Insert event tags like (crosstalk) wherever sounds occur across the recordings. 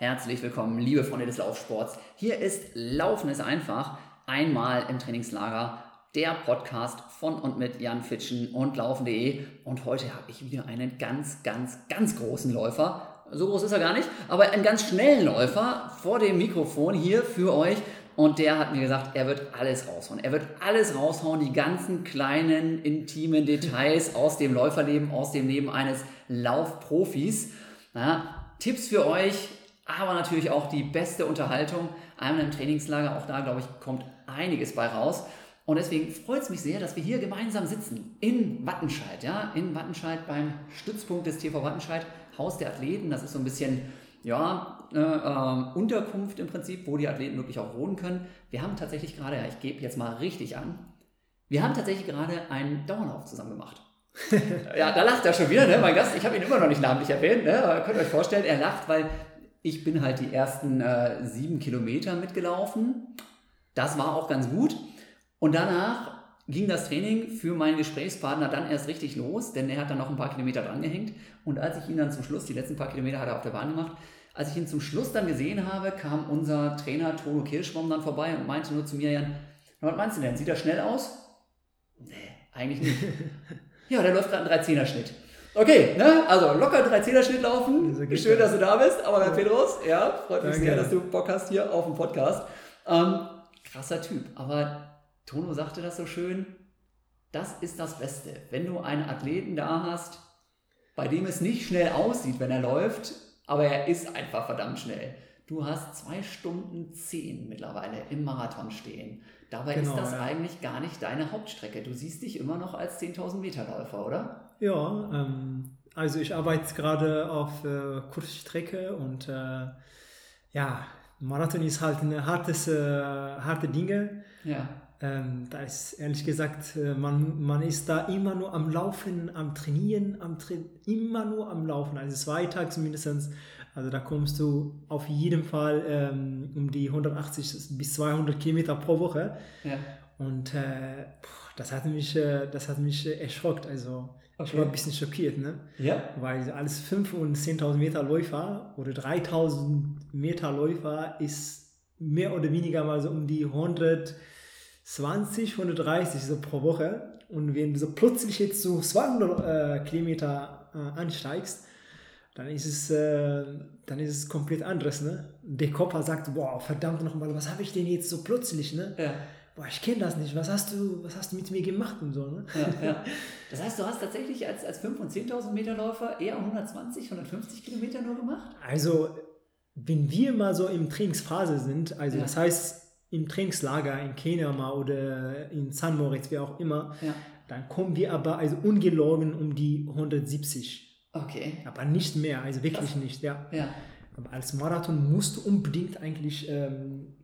Herzlich willkommen, liebe Freunde des Laufsports. Hier ist Laufen ist einfach, einmal im Trainingslager, der Podcast von und mit Jan Fitschen und laufen.de. Und heute habe ich wieder einen ganz, ganz, ganz großen Läufer. So groß ist er gar nicht, aber einen ganz schnellen Läufer vor dem Mikrofon hier für euch. Und der hat mir gesagt, er wird alles raushauen. Er wird alles raushauen, die ganzen kleinen, intimen Details aus dem Läuferleben, aus dem Leben eines Laufprofis. Ja, Tipps für euch, aber natürlich auch die beste Unterhaltung. Einmal im Trainingslager, auch da, glaube ich, kommt einiges bei raus. Und deswegen freut es mich sehr, dass wir hier gemeinsam sitzen in Wattenscheid, ja, in Wattenscheid beim Stützpunkt des TV Wattenscheid, Haus der Athleten. Das ist so ein bisschen, ja, äh, äh, Unterkunft im Prinzip, wo die Athleten wirklich auch wohnen können. Wir haben tatsächlich gerade, ja, ich gebe jetzt mal richtig an, wir haben tatsächlich gerade einen Dauerlauf zusammen gemacht. (laughs) ja, da lacht er schon wieder, ne? mein Gast. Ich habe ihn immer noch nicht namentlich erwähnt. Ne? Aber könnt ihr euch vorstellen, er lacht, weil ich bin halt die ersten äh, sieben Kilometer mitgelaufen. Das war auch ganz gut. Und danach ging das Training für meinen Gesprächspartner dann erst richtig los, denn er hat dann noch ein paar Kilometer drangehängt. Und als ich ihn dann zum Schluss, die letzten paar Kilometer hat er auf der Bahn gemacht, als ich ihn zum Schluss dann gesehen habe, kam unser Trainer Tono Kirschbaum dann vorbei und meinte nur zu mir, Jan, was meinst du denn? Sieht er schnell aus? Nee, eigentlich nicht. (laughs) ja, der läuft gerade einen 13er-Schnitt. Okay, ne? also locker 13er-Schnitt laufen. Schön, dass du da bist. Aber ja. Pedros, ja, freut mich Danke. sehr, dass du Bock hast hier auf dem Podcast. Ähm, krasser Typ. Aber Tono sagte das so schön. Das ist das Beste. Wenn du einen Athleten da hast, bei dem es nicht schnell aussieht, wenn er läuft, aber er ist einfach verdammt schnell. Du hast zwei Stunden zehn mittlerweile im Marathon stehen. Dabei genau, ist das ja. eigentlich gar nicht deine Hauptstrecke. Du siehst dich immer noch als 10.000 Meter Läufer, oder? Ja, ähm, also ich arbeite gerade auf äh, Kurzstrecke und äh, ja, Marathon ist halt eine hartes, äh, harte Dinge. Ja. Ähm, da ist ehrlich gesagt, äh, man, man ist da immer nur am Laufen, am Trainieren, am Tra immer nur am Laufen. Also zwei Tage mindestens. Also da kommst du auf jeden Fall ähm, um die 180 bis 200 Kilometer pro Woche. Ja. Und äh, das hat mich, äh, das hat mich erschrockt. Also okay. ich war ein bisschen schockiert, ne? Ja. Weil alles 5 und 10.000 Meter Läufer oder 3.000 Meter Läufer ist mehr oder weniger mal so um die 120, 130 so pro Woche. Und wenn du so plötzlich jetzt so 200 äh, Kilometer äh, ansteigst, dann ist es, äh, dann ist es komplett anderes, ne? Der Körper sagt, boah, verdammt nochmal, was habe ich denn jetzt so plötzlich, ne? Ja. Boah, ich kenne das nicht, was hast du, was hast du mit mir gemacht und so, ne? Ja, ja. (laughs) Das heißt, du hast tatsächlich als, als 5.000 und 10.000 Meter Läufer eher 120, 150 Kilometer nur gemacht? Also, wenn wir mal so im Trainingsphase sind, also ja. das heißt, im Trainingslager in Kenia mal oder in San Moritz, wie auch immer, dann kommen wir aber also ungelogen um die 170 Okay. Aber nicht mehr, also wirklich Krass. nicht, ja. ja. Aber als Marathon musst du unbedingt eigentlich ähm,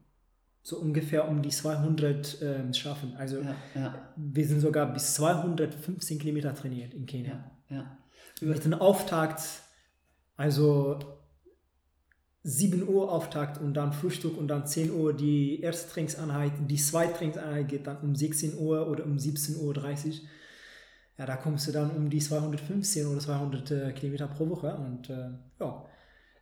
so ungefähr um die 200 ähm, schaffen. Also ja, ja. wir sind sogar bis 215 Kilometer trainiert in Kenia. Ja, Mit dem Auftakt, also 7 Uhr Auftakt und dann Frühstück und dann 10 Uhr die erste Trainingseinheit. Die zweite Trainingseinheit geht dann um 16 Uhr oder um 17.30 Uhr ja, da kommst du dann um die 215 oder 200 äh, Kilometer pro Woche und äh, ja,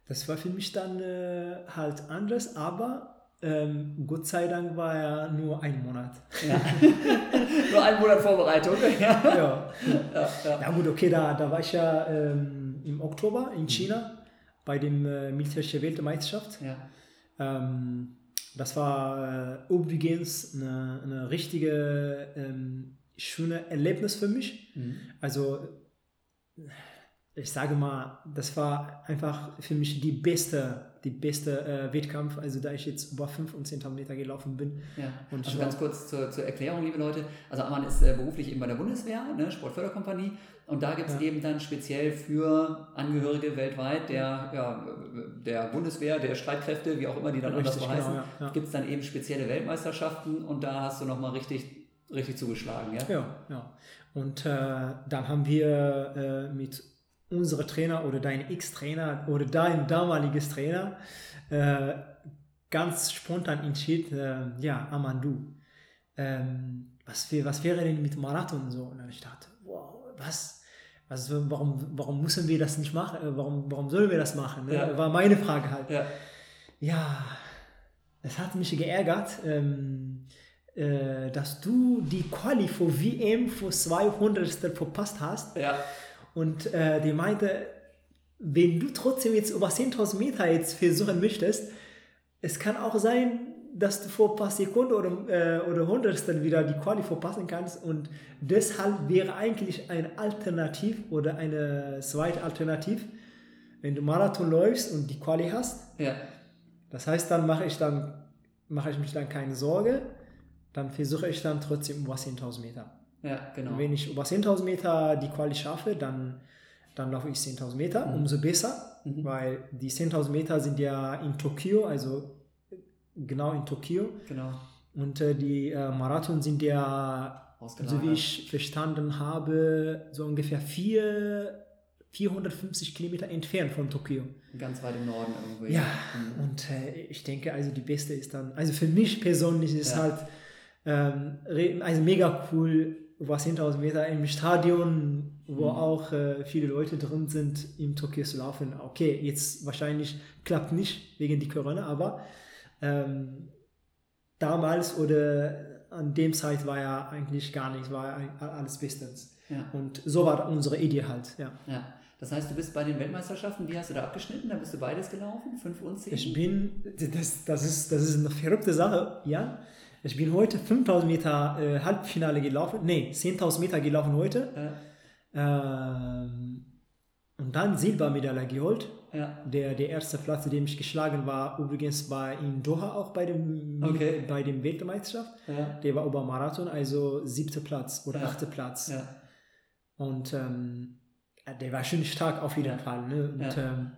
das war für mich dann äh, halt anders, aber ähm, Gott sei Dank war ja nur ein Monat. Ja. (laughs) nur ein Monat Vorbereitung. (laughs) ja. Ja. ja, ja. ja gut, okay, da, da war ich ja ähm, im Oktober in China bei dem äh, militärischen Weltmeisterschaft. Ja. Ähm, das war äh, übrigens eine, eine richtige ähm, schöne Erlebnis für mich. Mhm. Also ich sage mal, das war einfach für mich die beste, die beste äh, Wettkampf, also da ich jetzt über 5 und 10.000 Meter gelaufen bin. Ja. Und also ganz kurz zur, zur, Erklärung, liebe Leute. Also Amann ist äh, beruflich eben bei der Bundeswehr, ne, Sportförderkompanie. Und da gibt es ja. eben dann speziell für Angehörige weltweit der, ja, der Bundeswehr, der Streitkräfte, wie auch immer die dann Richtig, anders heißen, genau, ja. gibt es dann eben spezielle Weltmeisterschaften und da hast du nochmal richtig richtig zugeschlagen, ja? Ja, ja. Und äh, dann haben wir äh, mit unserem Trainer oder dein Ex-Trainer oder dein damaliges Trainer äh, ganz spontan entschieden, äh, ja, Amandu, ähm, was, was wäre denn mit Marathon so? Und dann ich dachte, wow, was? Also warum, warum müssen wir das nicht machen? Äh, warum, warum sollen wir das machen? Ne? Ja. War meine Frage halt. Ja, ja es hat mich geärgert, ähm, äh, dass du die Quali für WM für 200 verpasst hast. Ja. Und äh, die meinte, wenn du trotzdem jetzt über 10.000 Meter jetzt versuchen möchtest, es kann auch sein, dass du vor ein paar Sekunden oder, äh, oder Hundertstel wieder die Quali verpassen kannst und deshalb wäre eigentlich ein Alternativ oder eine zweite Alternativ, wenn du Marathon läufst und die Quali hast. Ja. Das heißt, dann mache ich dann mache ich mich dann keine Sorge, dann versuche ich dann trotzdem über 10.000 Meter. Ja, genau. wenn ich über 10.000 Meter die Quali schaffe, dann, dann laufe ich 10.000 Meter, mhm. umso besser, mhm. weil die 10.000 Meter sind ja in Tokio, also genau in Tokio. Genau. Und äh, die äh, Marathon sind ja, so wie ich verstanden habe, so ungefähr vier, 450 Kilometer entfernt von Tokio. Ganz weit im Norden irgendwo. Ja, mhm. und äh, ich denke, also die beste ist dann, also für mich persönlich ist ja. halt ähm, also mega cool, was 10.000 Meter im Stadion, wo mhm. auch äh, viele Leute drin sind, im Tokio zu laufen. Okay, jetzt wahrscheinlich klappt nicht wegen die Corona, aber ähm, damals oder an dem Zeit war ja eigentlich gar nichts, war alles bestens. Ja. Und so war unsere Idee halt, ja. ja. Das heißt, du bist bei den Weltmeisterschaften, wie hast du da abgeschnitten? Da bist du beides gelaufen, 5 und 10? Ich bin, das, das, ist, das ist eine verrückte Sache, ja. Ich bin heute 5000 Meter äh, Halbfinale gelaufen, nee, 10.000 Meter gelaufen heute. Ja. Ähm, und dann Silbermedaille geholt. Ja. Der, der erste Platz, den ich geschlagen war, übrigens war in Doha auch bei dem, okay. bei dem Weltmeisterschaft. Ja. Der war über Marathon, also siebter Platz oder ja. achter Platz. Und ähm, der war schon stark auf jeden Fall. Ne? Und, ähm,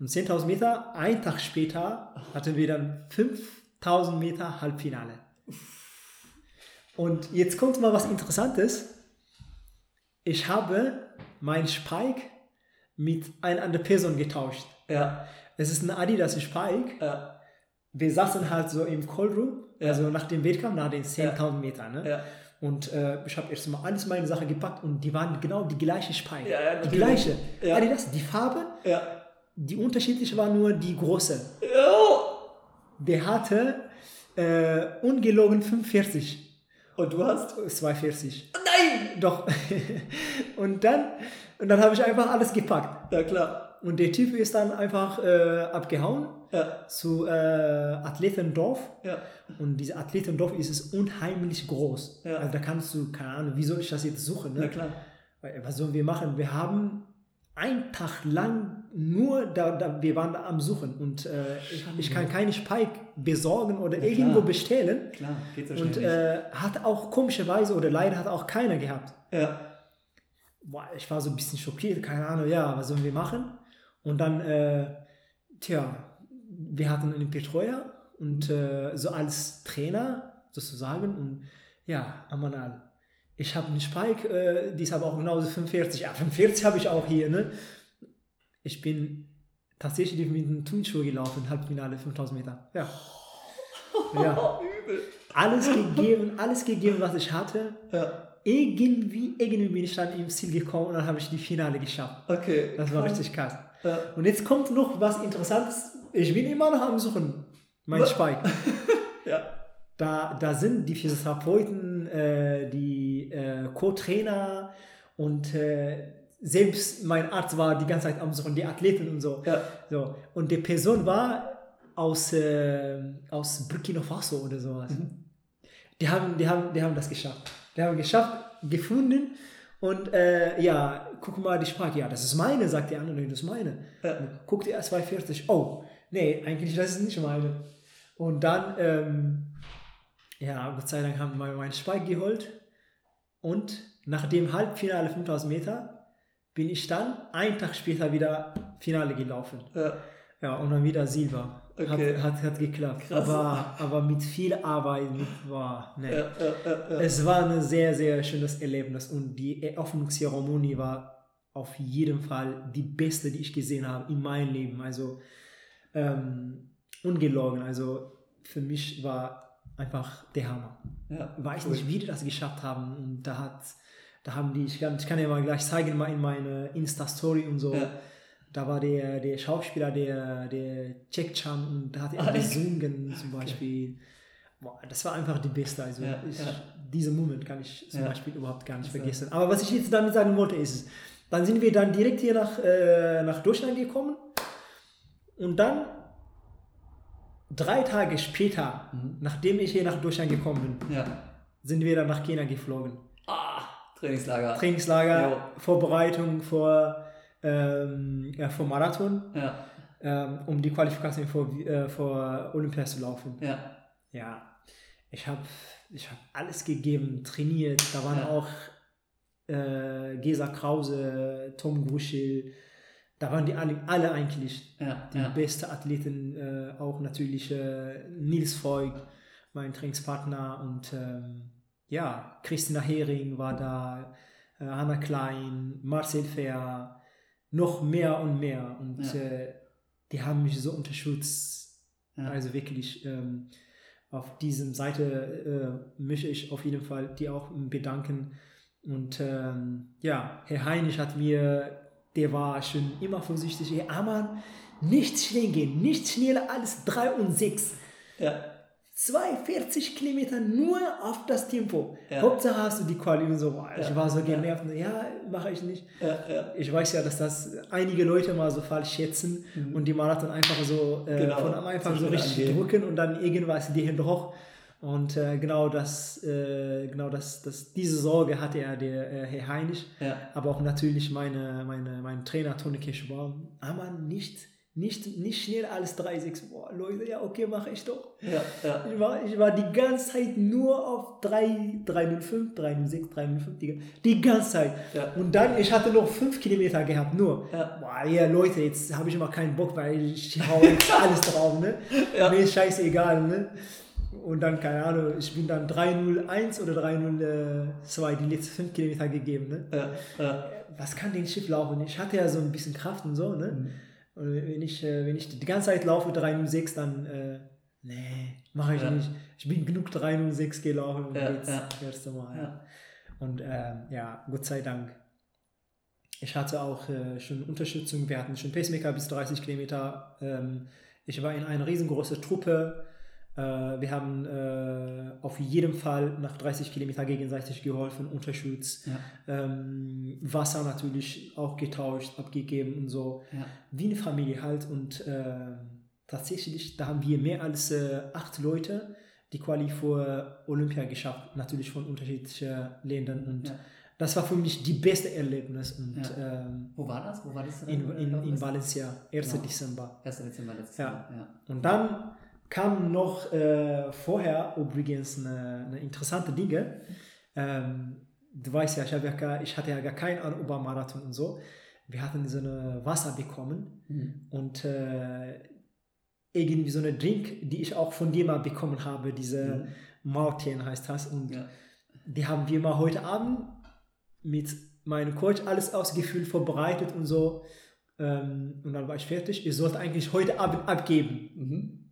und 10.000 Meter, ein Tag später hatten wir dann 5.000 Meter Halbfinale. Und jetzt kommt mal was Interessantes. Ich habe mein Spike mit einer anderen Person getauscht. Ja. Es ist ein Adidas Spike. Ja. Wir saßen halt so im Callroom, ja. also nach dem Wettkampf, nach den 10.000 ja. Metern. Ne? Ja. Und äh, ich habe erst mal alles meine Sachen gepackt und die waren genau die gleiche Spike. Ja, ja, die gleiche. Ja. Adidas, die Farbe, ja. die unterschiedliche war nur die große. Der hatte äh, ungelogen 45. Und du hast? 42. Nein! Doch. (laughs) und dann und dann habe ich einfach alles gepackt. Ja, klar. Und der Typ ist dann einfach äh, abgehauen ja. zu äh, Athletendorf. Ja. Und diese Athletendorf ist es unheimlich groß. Ja. Also da kannst du, keine Ahnung, wie soll ich das jetzt suchen? Ne? Ja, klar. Was sollen wir machen? Wir haben einen Tag lang nur, da, da, wir waren da am Suchen und äh, ich, ich, kann keine Spike besorgen oder ja, irgendwo bestellen. Klar, geht so schnell Und äh, hat auch komischerweise oder leider hat auch keiner gehabt. Ja boah, ich war so ein bisschen schockiert, keine Ahnung, ja, was sollen wir machen? Und dann, äh, tja, wir hatten einen Betreuer und äh, so als Trainer sozusagen und ja, Amanal. Ich habe einen Spike, äh, die ist aber auch genauso 45. Ja, 45 habe ich auch hier, ne? Ich bin tatsächlich mit einem Turnschuh gelaufen, Halbfinale 5000 Meter. Ja. (laughs) ja. Alles gegeben, alles gegeben, was ich hatte. Ja irgendwie, irgendwie bin ich dann im Ziel gekommen und dann habe ich die Finale geschafft. Okay. Das war richtig krass. Ja. Und jetzt kommt noch was Interessantes. Ich bin immer noch am Suchen, mein Spike. (laughs) ja. Da, da sind die Physiotherapeuten, äh, die äh, Co-Trainer und äh, selbst mein Arzt war die ganze Zeit am Suchen, die Athleten und so. Ja. so. Und die Person war aus, äh, aus Burkina Faso oder sowas. Mhm. Die, haben, die, haben, die haben das geschafft. Wir haben geschafft, gefunden und äh, ja, guck mal die Sprache. Ja, das ist meine, sagt die andere, das ist meine. Ja. Guckt er 240. Oh, nee, eigentlich das ist nicht meine. Und dann, ähm, ja, Gott sei Dank haben wir meinen Spike geholt und nach dem Halbfinale 5000 Meter bin ich dann einen Tag später wieder Finale gelaufen. Ja, ja und dann wieder Silber. Okay. Hat, hat, hat geklappt. Krass. Aber, aber mit viel Arbeit, mit, war. Ja, ja, ja, Es war ein sehr, sehr schönes Erlebnis und die Eröffnungszeremonie war auf jeden Fall die beste, die ich gesehen habe in meinem Leben. Also ähm, ungelogen. Also für mich war einfach der Hammer. Ja, Weiß cool. nicht, wie die das geschafft haben. Und da hat Da haben die, ich kann, ich kann ja mal gleich zeigen, mal in meine Insta-Story und so. Ja. Da war der, der Schauspieler, der, der Chan und da hat er ah, gesungen zum Beispiel. Okay. Boah, das war einfach die beste. Also ja, ich, ja. diesen Moment kann ich zum Beispiel überhaupt gar nicht vergessen. Aber was ich jetzt damit sagen wollte, ist, dann sind wir dann direkt hier nach, äh, nach Deutschland gekommen und dann drei Tage später, mhm. nachdem ich hier nach Deutschland gekommen bin, sind wir dann nach Kenia geflogen. Trainingslager. Trainingslager, jo. Vorbereitung vor, ähm, ja, vor Marathon, ja. ähm, um die Qualifikation vor, äh, vor Olympia zu laufen. Ja. Ja, ich habe ich hab alles gegeben, trainiert. Da waren ja. auch äh, Gesa Krause, Tom Gruschel, da waren die alle, alle eigentlich ja, die ja. besten Athleten, äh, auch natürlich äh, Nils Voigt, mein Trainingspartner und ähm, ja, Christina Hering war da, äh, Hanna Klein, Marcel Fair, noch mehr und mehr und ja. Äh, die haben mich so unterstützt, also wirklich ähm, auf diesem Seite äh, möchte ich auf jeden Fall dir auch bedanken und ähm, ja, Herr Heinisch hat mir, der war schon immer vorsichtig, hey Amann, nicht schnell gehen, nicht schneller als 3 und 6. Ja. 42 Kilometer nur auf das Tempo. Ja. Hauptsache hast du die Quali und so. Ich ja. war so genervt. Ja, ja mache ich nicht. Ich weiß ja, dass das einige Leute mal so falsch schätzen mhm. und die Marathon einfach so äh, genau. von am Anfang so richtig angehen. drücken und dann irgendwas die doch und äh, genau das, äh, genau das, das, diese Sorge hatte er, der äh, Herr Heinisch, ja. aber auch natürlich meine, meine, mein Trainer Toni Keschbaum. Aber nicht, nicht, nicht schneller als 3,6. Boah, Leute, ja, okay, mache ich doch. Ja, ja. Ich, war, ich war die ganze Zeit nur auf 3, 305, 306, 305, die, die ganze Zeit. Ja. Und dann, ich hatte noch 5 Kilometer gehabt, nur. Ja. Boah, ja, Leute, jetzt habe ich immer keinen Bock, weil ich hau jetzt (laughs) alles drauf, ne? Ja. Mir ist scheißegal, ne? Und dann, keine Ahnung, ich bin dann 301 oder 302 die letzten 5 Kilometer gegeben. Ne? Ja, ja. Was kann den Schiff laufen? Ich hatte ja so ein bisschen Kraft und so. Ne? Mhm. Und wenn ich, äh, wenn ich die ganze Zeit laufe 306, dann, äh, nee, mache ich ja. nicht. Ich bin genug 306 gelaufen und ja, jetzt ja. das erste Mal. Ja. Und äh, ja, Gott sei Dank. Ich hatte auch äh, schon Unterstützung. Wir hatten schon Pacemaker bis 30 Kilometer. Ähm, ich war in einer riesengroßen Truppe wir haben äh, auf jeden Fall nach 30 Kilometer gegenseitig geholfen, unterstützt. Ja. Ähm, Wasser natürlich auch getauscht, abgegeben und so. Ja. Wie eine Familie halt. Und äh, tatsächlich, da haben wir mehr als äh, acht Leute die Quali für Olympia geschafft, natürlich von unterschiedlichen Ländern. Und ja. das war für mich die beste Erlebnis. Und, ähm, Wo war das? Wo war das? In, in, in Valencia, 1. Genau. Dezember. 1. Dezember letztes Jahr. Ja. Und dann kam noch äh, vorher übrigens eine, eine interessante Dinge. Ähm, du weißt ja, ich, ja, ich hatte ja gar keinen Ahnung über Marathon und so. Wir hatten so eine Wasser bekommen mhm. und äh, irgendwie so eine Drink, die ich auch von dir mal bekommen habe, diese mhm. Martin heißt das. Und ja. die haben wir mal heute Abend mit meinem Coach alles ausgefüllt, vorbereitet und so. Ähm, und dann war ich fertig. Ich sollte eigentlich heute Abend abgeben. Mhm.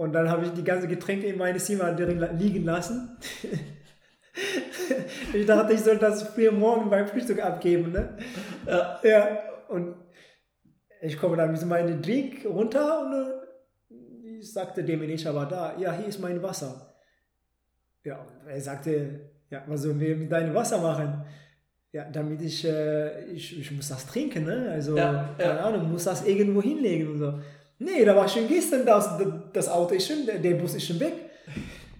Und dann habe ich die ganzen Getränke in meine Zimmer liegen lassen. (laughs) ich dachte, ich soll das früh morgen beim Frühstück abgeben. Ne? Ja. ja. Und ich komme dann mit meinem Drink runter und äh, ich sagte dem Manager war da, ja, hier ist mein Wasser. Ja, er sagte, ja, was sollen wir mit deinem Wasser machen? Ja, damit ich, äh, ich, ich muss das trinken, ne? Also, ja, keine ja. Ahnung, muss das irgendwo hinlegen und so. Nee, da war schon gestern, das, das Auto ist schon, der Bus ist schon weg.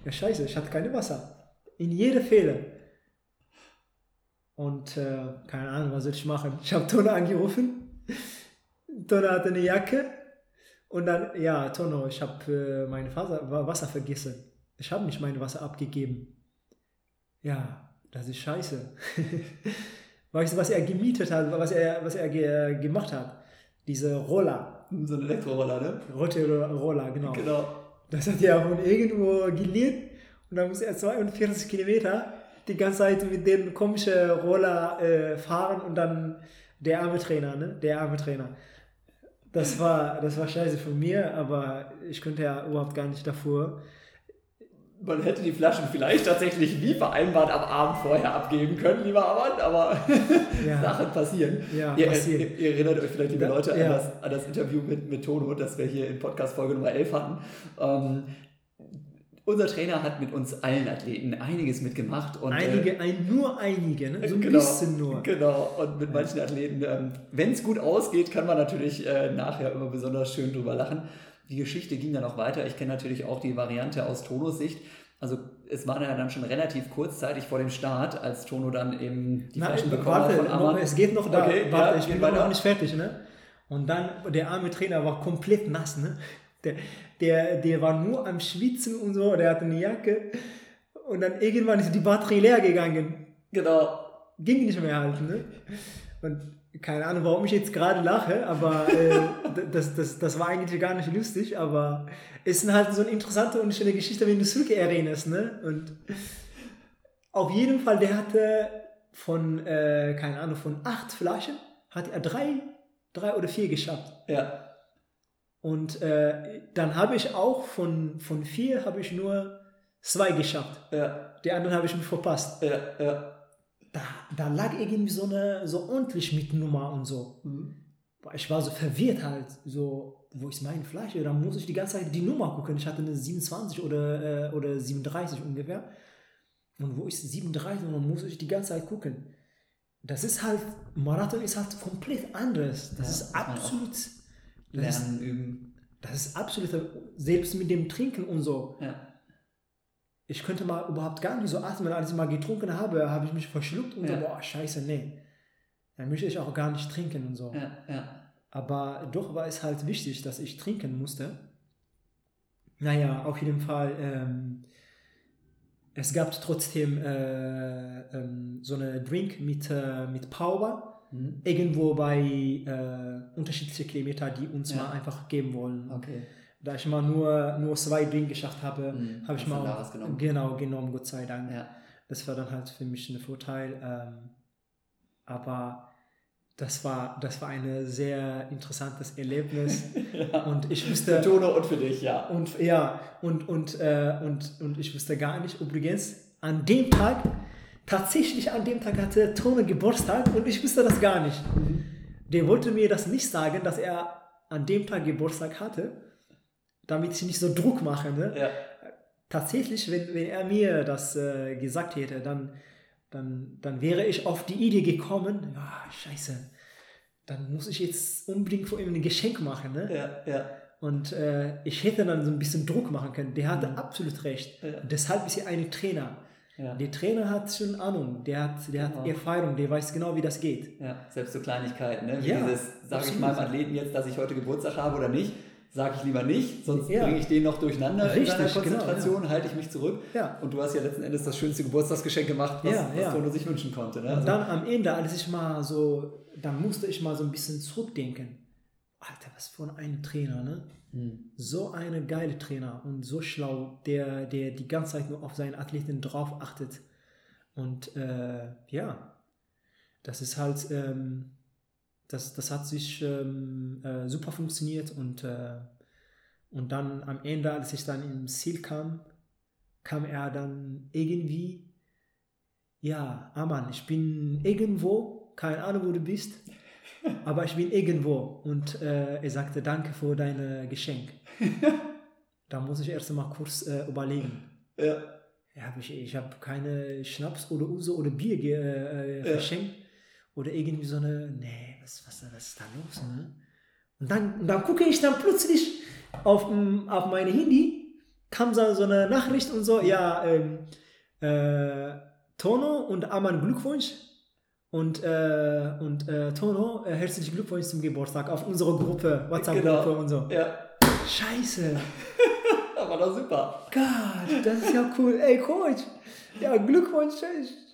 Ja, scheiße, ich hatte keine Wasser. In jeder Fehler. Und äh, keine Ahnung, was soll ich machen? Ich habe Tono angerufen. Tono hatte eine Jacke. Und dann, ja, Tono, ich habe äh, mein Wasser vergessen. Ich habe nicht mein Wasser abgegeben. Ja, das ist scheiße. (laughs) weißt du, was er gemietet hat, was er, was er ge gemacht hat? Diese Roller so ein Elektroroller, ne? Rote Roller, genau. Genau. Das hat er von irgendwo geliehen und dann muss er 42 Kilometer die ganze Zeit mit dem komischen Roller äh, fahren und dann der arme Trainer, ne? Der arme Trainer. Das war, das war scheiße für mir, aber ich könnte ja überhaupt gar nicht davor. Man hätte die Flaschen vielleicht tatsächlich wie vereinbart am Abend vorher abgeben können, lieber Armand, aber (laughs) ja. Sachen passieren. Ja, ihr, ihr, ihr, erinnert euch vielleicht, liebe Leute, ja. an, das, an das Interview mit, mit Tono, das wir hier in Podcast Folge Nummer 11 hatten. Ähm, unser Trainer hat mit uns allen Athleten einiges mitgemacht. Und, einige, äh, ein, nur einige, ne? so ein genau, bisschen nur. Genau, und mit manchen Athleten, ähm, wenn es gut ausgeht, kann man natürlich äh, nachher immer besonders schön drüber lachen. Die Geschichte ging dann auch weiter. Ich kenne natürlich auch die Variante aus Tonos Sicht. Also es war ja dann schon relativ kurzzeitig vor dem Start, als Tono dann eben die Na, Flaschen bekommen warte, hat von es geht noch da. Okay, warte, ja, ich bin noch nicht fertig. Ne? Und dann, der arme Trainer war komplett nass. Ne? Der, der, der war nur am Schwitzen und so, der hatte eine Jacke. Und dann irgendwann ist die Batterie leer gegangen. Genau. Ging nicht mehr halt. Ne? Und keine Ahnung, warum ich jetzt gerade lache, aber äh, (laughs) das, das, das war eigentlich gar nicht lustig, aber es ist halt so eine interessante und schöne Geschichte, wenn du zurück erinnerst, ne? Und auf jeden Fall, der hatte von, äh, keine Ahnung, von acht Flaschen, hat er drei, drei oder vier geschafft. Ja. Und äh, dann habe ich auch von, von vier habe ich nur zwei geschafft. Ja. Die anderen habe ich mir verpasst. Ja, ja da, da lag irgendwie so eine so ordentlich mit Nummer und so. Mhm. Ich war so verwirrt halt, so, wo ist mein Fleisch? Da muss ich die ganze Zeit die Nummer gucken. Ich hatte eine 27 oder, äh, oder 37 ungefähr. Und wo ist 37? Und dann muss ich die ganze Zeit gucken. Das ist halt, Marathon ist halt komplett anders. Das ja, ist absolut. Lernen, das ist, üben. Das ist absolut, selbst mit dem Trinken und so. Ja ich könnte mal überhaupt gar nicht so atmen. Als ich mal getrunken habe, habe ich mich verschluckt und ja. so, boah, scheiße, nee. Dann möchte ich auch gar nicht trinken und so. Ja, ja. Aber doch war es halt wichtig, dass ich trinken musste. Naja, auf jeden Fall, ähm, es gab trotzdem äh, ähm, so eine Drink mit, äh, mit Power. Mhm. Irgendwo bei äh, unterschiedliche Kilometer, die uns mal einfach geben wollen. Okay da ich mal nur, nur zwei Dinge geschafft habe, mhm. habe ich mal auch, genommen. genau genommen, Gott sei Dank. Ja. Das war dann halt für mich ein Vorteil. Ähm, aber das war, das war ein sehr interessantes Erlebnis. (laughs) ja. Und ich wusste. Für Tono und für dich, ja. Und ja, und, und, äh, und, und ich wusste gar nicht, übrigens, an dem Tag, tatsächlich an dem Tag hatte Tono Geburtstag und ich wusste das gar nicht. Mhm. Der wollte mir das nicht sagen, dass er an dem Tag Geburtstag hatte damit ich nicht so Druck mache. Ne? Ja. Tatsächlich, wenn, wenn er mir das äh, gesagt hätte, dann, dann, dann wäre ich auf die Idee gekommen, ja, scheiße, dann muss ich jetzt unbedingt vor ihm ein Geschenk machen. Ne? Ja, ja. Und äh, ich hätte dann so ein bisschen Druck machen können. Der hatte mhm. absolut recht. Ja. Deshalb ist er ein Trainer. Ja. Der Trainer hat schon Ahnung, der hat, der genau. hat Erfahrung, der weiß genau, wie das geht. Ja, selbst so Kleinigkeiten, ne? Wie ja, dieses, sage ich meinem Athleten jetzt, dass ich heute Geburtstag habe oder nicht, sage ich lieber nicht, sonst ja. bringe ich den noch durcheinander Richtig, in seiner Konzentration, genau, ja. halte ich mich zurück. Ja. Und du hast ja letzten Endes das schönste Geburtstagsgeschenk gemacht, was, ja, was Tono sich wünschen konnte. Ne? Und also dann am Ende, als ich mal so, dann musste ich mal so ein bisschen zurückdenken. Alter, was für ein Trainer, ne? Hm. So eine geile Trainer und so schlau, der, der die ganze Zeit nur auf seinen Athleten drauf achtet. Und äh, ja, das ist halt, ähm, das, das hat sich ähm, äh, super funktioniert und, äh, und dann am Ende, als ich dann ins Ziel kam, kam er dann irgendwie, ja, Aman, ich bin irgendwo, keine Ahnung, wo du bist, (laughs) aber ich bin irgendwo. Und äh, er sagte, danke für dein Geschenk. da muss ich erst mal kurz äh, überlegen. Ja. ja ich ich habe keine Schnaps oder Uso oder Bier äh, verschenkt. Ja. Oder irgendwie so eine, nee, was, was, was ist da los? Ne? Und, dann, und dann gucke ich dann plötzlich auf, auf meine Handy, kam so, so eine Nachricht und so, ja, ähm, äh, Tono und Aman Glückwunsch. Und, äh, und äh, Tono, äh, herzlichen Glückwunsch zum Geburtstag auf unsere Gruppe, WhatsApp-Gruppe genau. und so. Ja. Scheiße. Doch super. Gott, das ist ja cool. Ey, Coach, ja, Glückwunsch.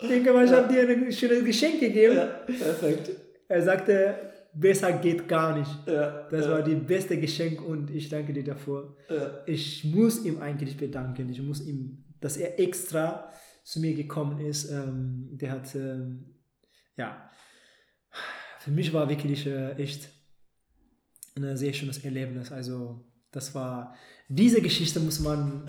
Ich denke mal, ich ja. habe dir ein schönes Geschenk gegeben. Ja, perfekt. Er sagte, besser geht gar nicht. Ja, das ja. war die beste Geschenk und ich danke dir dafür. Ja. Ich muss ihm eigentlich bedanken. Ich muss ihm, dass er extra zu mir gekommen ist. Ähm, der hat, ähm, ja, für mich war wirklich äh, echt ein sehr schönes Erlebnis. Also, das war, diese Geschichte muss man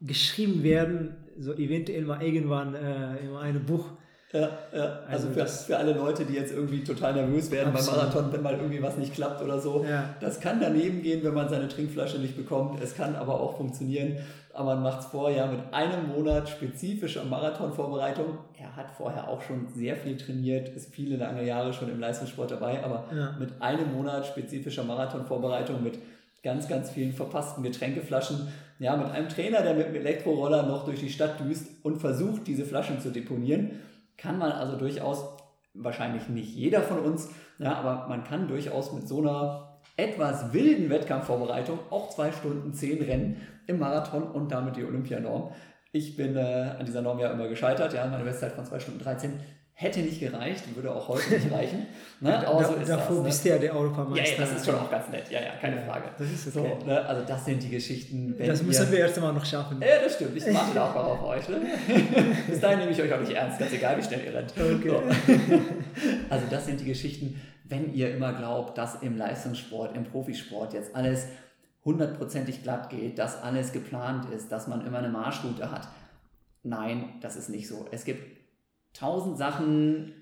geschrieben werden, so eventuell mal irgendwann äh, in einem Buch. Ja, ja. Also, also für, für, alle Leute, die jetzt irgendwie total nervös werden absolut. beim Marathon, wenn mal irgendwie was nicht klappt oder so. Ja. Das kann daneben gehen, wenn man seine Trinkflasche nicht bekommt. Es kann aber auch funktionieren. Aber man macht es vorher mit einem Monat spezifischer Marathonvorbereitung. Er hat vorher auch schon sehr viel trainiert, ist viele lange Jahre schon im Leistungssport dabei, aber ja. mit einem Monat spezifischer Marathonvorbereitung mit ganz, ganz vielen verpassten Getränkeflaschen. Ja, mit einem Trainer, der mit dem Elektroroller noch durch die Stadt düst und versucht, diese Flaschen zu deponieren, kann man also durchaus, wahrscheinlich nicht jeder von uns, ja, aber man kann durchaus mit so einer etwas wilden Wettkampfvorbereitung auch zwei Stunden zehn Rennen im Marathon und damit die Olympianorm. Ich bin äh, an dieser Norm ja immer gescheitert, ja, meine Bestzeit von zwei Stunden 13 hätte nicht gereicht, würde auch heute nicht reichen. (laughs) Ne? Aber so ist davor das, ne? bist du ja der Europameister. Ja, ja, das ist schon auch ganz nett. Ja, ja, keine Frage. Das ist okay. so, ne? Also das sind die Geschichten. das müssen wir erst einmal noch schaffen. Ja, das stimmt. Ich mache da auch mal auf euch. Ne? (laughs) Bis dahin nehme ich euch auch nicht ernst, ganz egal, wie schnell ihr rennt. Okay. So. Also das sind die Geschichten, wenn ihr immer glaubt, dass im Leistungssport, im Profisport jetzt alles hundertprozentig glatt geht, dass alles geplant ist, dass man immer eine Marschroute hat. Nein, das ist nicht so. Es gibt tausend Sachen,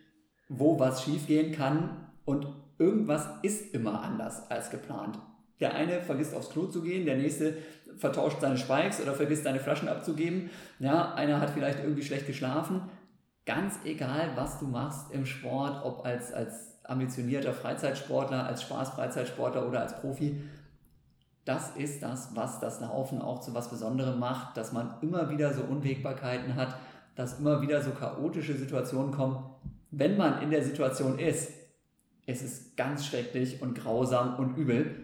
wo was schiefgehen kann und irgendwas ist immer anders als geplant. Der eine vergisst aufs Klo zu gehen, der nächste vertauscht seine Spikes oder vergisst seine Flaschen abzugeben. Ja, einer hat vielleicht irgendwie schlecht geschlafen. Ganz egal, was du machst im Sport, ob als, als ambitionierter Freizeitsportler, als Spaß-Freizeitsportler oder als Profi, das ist das, was das Laufen auch zu was Besonderem macht, dass man immer wieder so Unwägbarkeiten hat, dass immer wieder so chaotische Situationen kommen. Wenn man in der Situation ist, es ist ganz schrecklich und grausam und übel.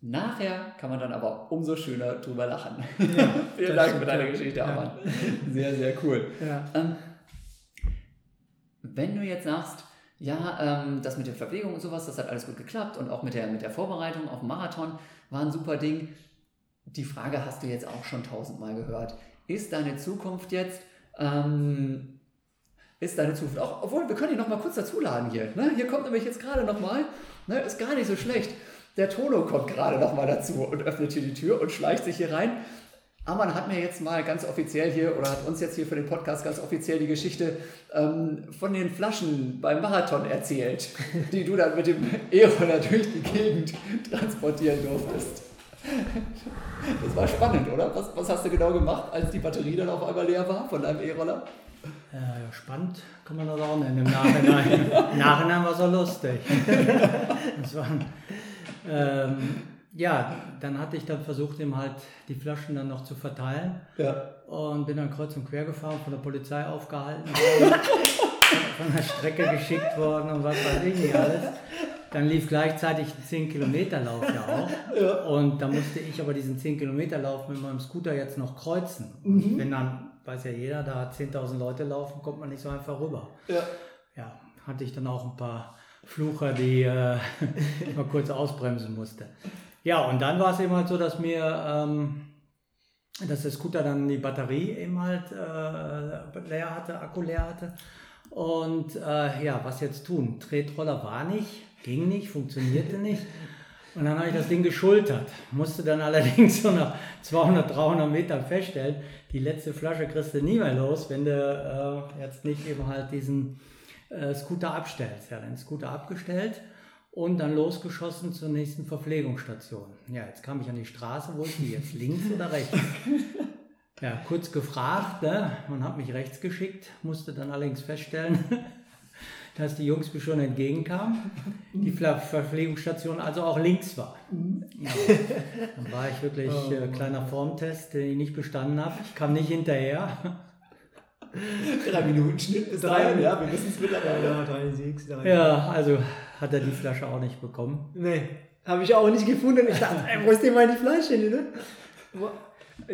Nachher kann man dann aber umso schöner drüber lachen. Ja, (laughs) Vielen Dank für deine Geschichte, ja. Arman. Sehr, sehr cool. Ja. Ähm, wenn du jetzt sagst, ja, ähm, das mit der Verpflegung und sowas, das hat alles gut geklappt und auch mit der, mit der Vorbereitung auf den Marathon war ein super Ding. Die Frage hast du jetzt auch schon tausendmal gehört. Ist deine Zukunft jetzt, ähm, ist deine Zukunft. Auch, obwohl, wir können ihn noch mal kurz dazuladen hier. Ne? Hier kommt nämlich jetzt gerade noch mal, ne? ist gar nicht so schlecht. Der Tono kommt gerade noch mal dazu und öffnet hier die Tür und schleicht sich hier rein. Amann hat mir jetzt mal ganz offiziell hier oder hat uns jetzt hier für den Podcast ganz offiziell die Geschichte ähm, von den Flaschen beim Marathon erzählt, (laughs) die du dann mit dem E-Roller die Gegend transportieren durftest. Das war spannend, oder? Was, was hast du genau gemacht, als die Batterie dann auf einmal leer war von deinem E-Roller? Ja, spannend kann man das auch nennen im Nachhinein. (laughs) Im Nachhinein war es auch lustig. (laughs) das war, ähm, ja, dann hatte ich dann versucht, ihm halt die Flaschen dann noch zu verteilen. Ja. Und bin dann kreuz und quer gefahren, von der Polizei aufgehalten (laughs) worden, von der Strecke geschickt worden und was weiß ich nicht alles. Dann lief gleichzeitig ein 10-Kilometer-Lauf ja auch. (laughs) Ja. Und da musste ich aber diesen 10-Kilometer-Lauf mit meinem Scooter jetzt noch kreuzen. Und mhm. bin dann, weiß ja jeder, da 10.000 Leute laufen, kommt man nicht so einfach rüber. Ja. Ja, hatte ich dann auch ein paar Flucher, die äh, (laughs) mal kurz ausbremsen musste. Ja, und dann war es eben halt so, dass mir, ähm, dass der Scooter dann die Batterie eben halt äh, leer hatte, Akku leer hatte. Und äh, ja, was jetzt tun? Tretroller war nicht Ging nicht, funktionierte nicht. Und dann habe ich das Ding geschultert, musste dann allerdings so nach 200, 300 Metern feststellen, die letzte Flasche kriegst du nie mehr los, wenn du äh, jetzt nicht eben halt diesen äh, Scooter abstellst. Ja, den Scooter abgestellt und dann losgeschossen zur nächsten Verpflegungsstation. Ja, jetzt kam ich an die Straße, wo ich die jetzt links oder rechts? Ja, kurz gefragt, ne? man hat mich rechts geschickt, musste dann allerdings feststellen, (laughs) dass die Jungs mir schon entgegenkamen, die Verpflegungsstation also auch links war. Ja, dann war ich wirklich oh, äh, kleiner Formtest, den ich nicht bestanden habe. Ich kam nicht hinterher. (laughs) Drei Minuten Schnitt bis drei, ja, wir wissen es mittlerweile. Ja, drei, sechs, drei. Ja, also hat er die Flasche auch nicht bekommen. Nee, habe ich auch nicht gefunden. Ich dachte, ey, wo ist denn meine Flasche? Ne?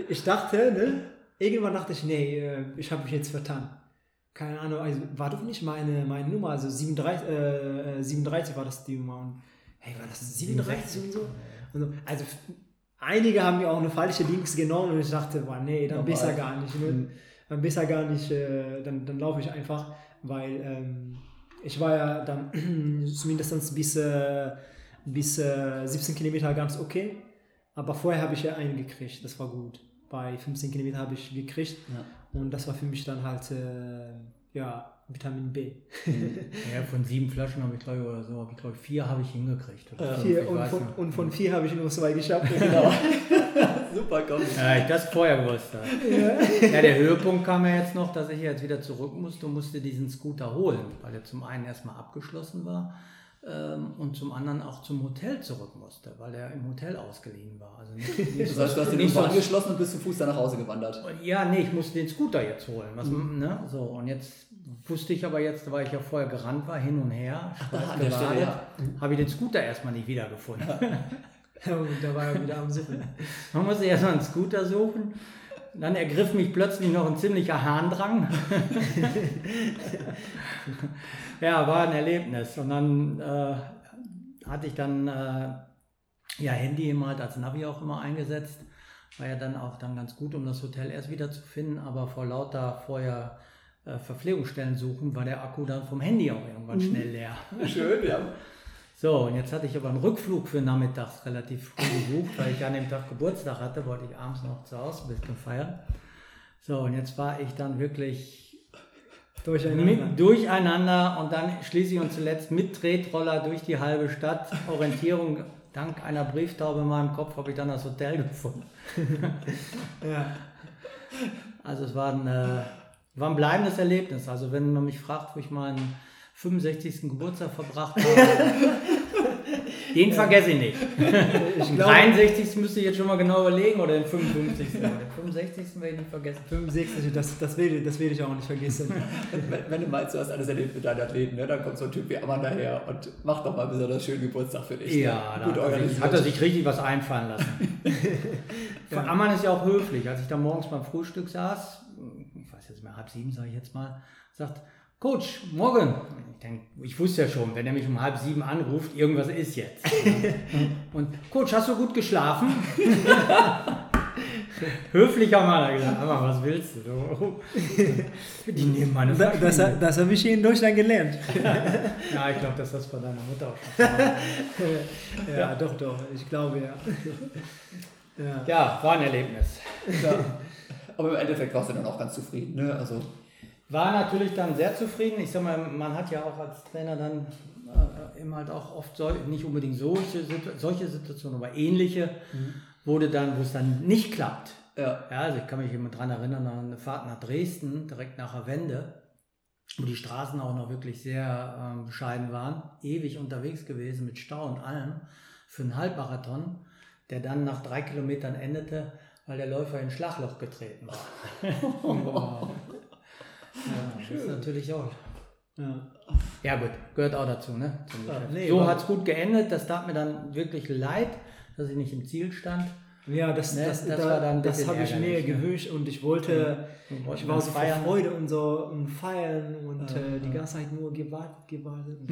Ich dachte, ne? Irgendwann dachte ich, nee, äh, ich habe mich jetzt vertan keine Ahnung, also war doch nicht meine, meine Nummer, also 37, äh, 37 war das die Nummer. Und, hey, war das 37 und so? und so? Also einige haben mir auch eine falsche Links genommen und ich dachte, boah, nee, dann besser gar nicht. Ne? Dann besser gar nicht, äh, dann, dann laufe ich einfach, weil ähm, ich war ja dann (clears throat) zumindest bis, äh, bis äh, 17 Kilometer ganz okay. Aber vorher habe ich ja einen gekriegt, das war gut. bei 15 Kilometer habe ich gekriegt. Ja. Und das war für mich dann halt, äh, ja, Vitamin B. ja, von sieben Flaschen habe ich glaube oder so, habe ich glaube vier habe ich hingekriegt. Äh, vier, und, von, und, von, vier habe ich nur zwei geschafft. (laughs) genau. (laughs) Super, komm. Ja, ich das vorher gewusst habe. Ja. ja. der Höhepunkt kam ja jetzt noch, dass ich jetzt wieder zurück musste und musste diesen Scooter holen, weil er zum einen erstmal abgeschlossen war und zum anderen auch zum Hotel zurück musste, weil er im Hotel ausgeliehen war. Also nicht, (laughs) nicht das heißt, du hast den nicht so angeschlossen und bist zu Fuß da nach Hause gewandert. Ja, nee, ich musste den Scooter jetzt holen. Was, mhm. ne? So, und jetzt wusste ich aber jetzt, weil ich ja vorher gerannt war, hin und her, ja. habe ich den Scooter erstmal nicht wiedergefunden. und (laughs) (laughs) da war er wieder am Siffen. Man musste erstmal einen Scooter suchen. Dann ergriff mich plötzlich noch ein ziemlicher Harndrang. (laughs) ja, war ein Erlebnis. Und dann äh, hatte ich dann äh, ja Handy immer halt als Navi auch immer eingesetzt. War ja dann auch dann ganz gut, um das Hotel erst wieder zu finden. Aber vor lauter vorher äh, Verpflegungsstellen suchen, war der Akku dann vom Handy auch irgendwann mhm. schnell leer. Schön, ja. So, und jetzt hatte ich aber einen Rückflug für nachmittags relativ früh gebucht, weil ich an dem Tag Geburtstag hatte, wollte ich abends noch zu Hause ein bisschen feiern. So, und jetzt war ich dann wirklich durcheinander. Mit, durcheinander und dann schließlich und zuletzt mit Tretroller durch die halbe Stadt. Orientierung, dank einer Brieftaube in meinem Kopf habe ich dann das Hotel gefunden. ja. Also es war ein, äh, war ein bleibendes Erlebnis. Also wenn man mich fragt, wo ich meinen 65. Geburtstag verbracht (laughs) habe. Den vergesse ich nicht. Ich glaube, 63. müsste ich jetzt schon mal genau überlegen oder den 55. den 65. werde ich nicht vergessen. 65. Das, das, werde, das werde ich auch nicht vergessen. wenn, wenn, du meinst, du hast alles erlebt mit deinen Athleten, ne, dann kommt so ein Typ wie Amanda daher und macht doch mal besonders schönen Geburtstag für dich. Ja, ne? da hat, er sich, hat er sich richtig was einfallen lassen. (laughs) ja. Amman ist ja auch höflich. Als ich da morgens beim Frühstück saß, ich weiß jetzt mal halb sieben, sage ich jetzt mal, sagt, Coach, morgen. Ich, denk, ich wusste ja schon, wenn er mich um halb sieben anruft, irgendwas ist jetzt. (laughs) Und Coach, hast du gut geschlafen? (laughs) Höflicher Mann, er gesagt, aber was willst du? (laughs) Die nehmen meine da, Das, das habe ich hier in Deutschland gelernt. ja, ich glaube, dass das bei deiner Mutter auch schon ja, ja, doch, doch, ich glaube ja. Ja, ja war ein Erlebnis. Ja. Aber im Endeffekt warst du dann auch ganz zufrieden, ne? Also war natürlich dann sehr zufrieden. Ich sag mal, man hat ja auch als Trainer dann äh, eben halt auch oft so, nicht unbedingt solche, solche Situationen, aber ähnliche, mhm. wurde dann, wo es dann nicht klappt. Ja. ja. Also ich kann mich immer daran erinnern an eine Fahrt nach Dresden, direkt nach der Wende, wo die Straßen auch noch wirklich sehr äh, bescheiden waren, ewig unterwegs gewesen mit Stau und allem für einen Halbmarathon, der dann nach drei Kilometern endete, weil der Läufer in ein Schlagloch getreten war. (laughs) Ja, das ist natürlich auch. Ja. ja, gut, gehört auch dazu. Ne? Ja, nee, so hat es gut geendet. Das tat mir dann wirklich leid, dass ich nicht im Ziel stand. Ja, das, ne? das, das, da, das habe ich mir ne? gewünscht und ich wollte, ja. ich war so vor Freude und so und feiern und äh, die ganze Zeit nur gewartet, gewartet. (laughs)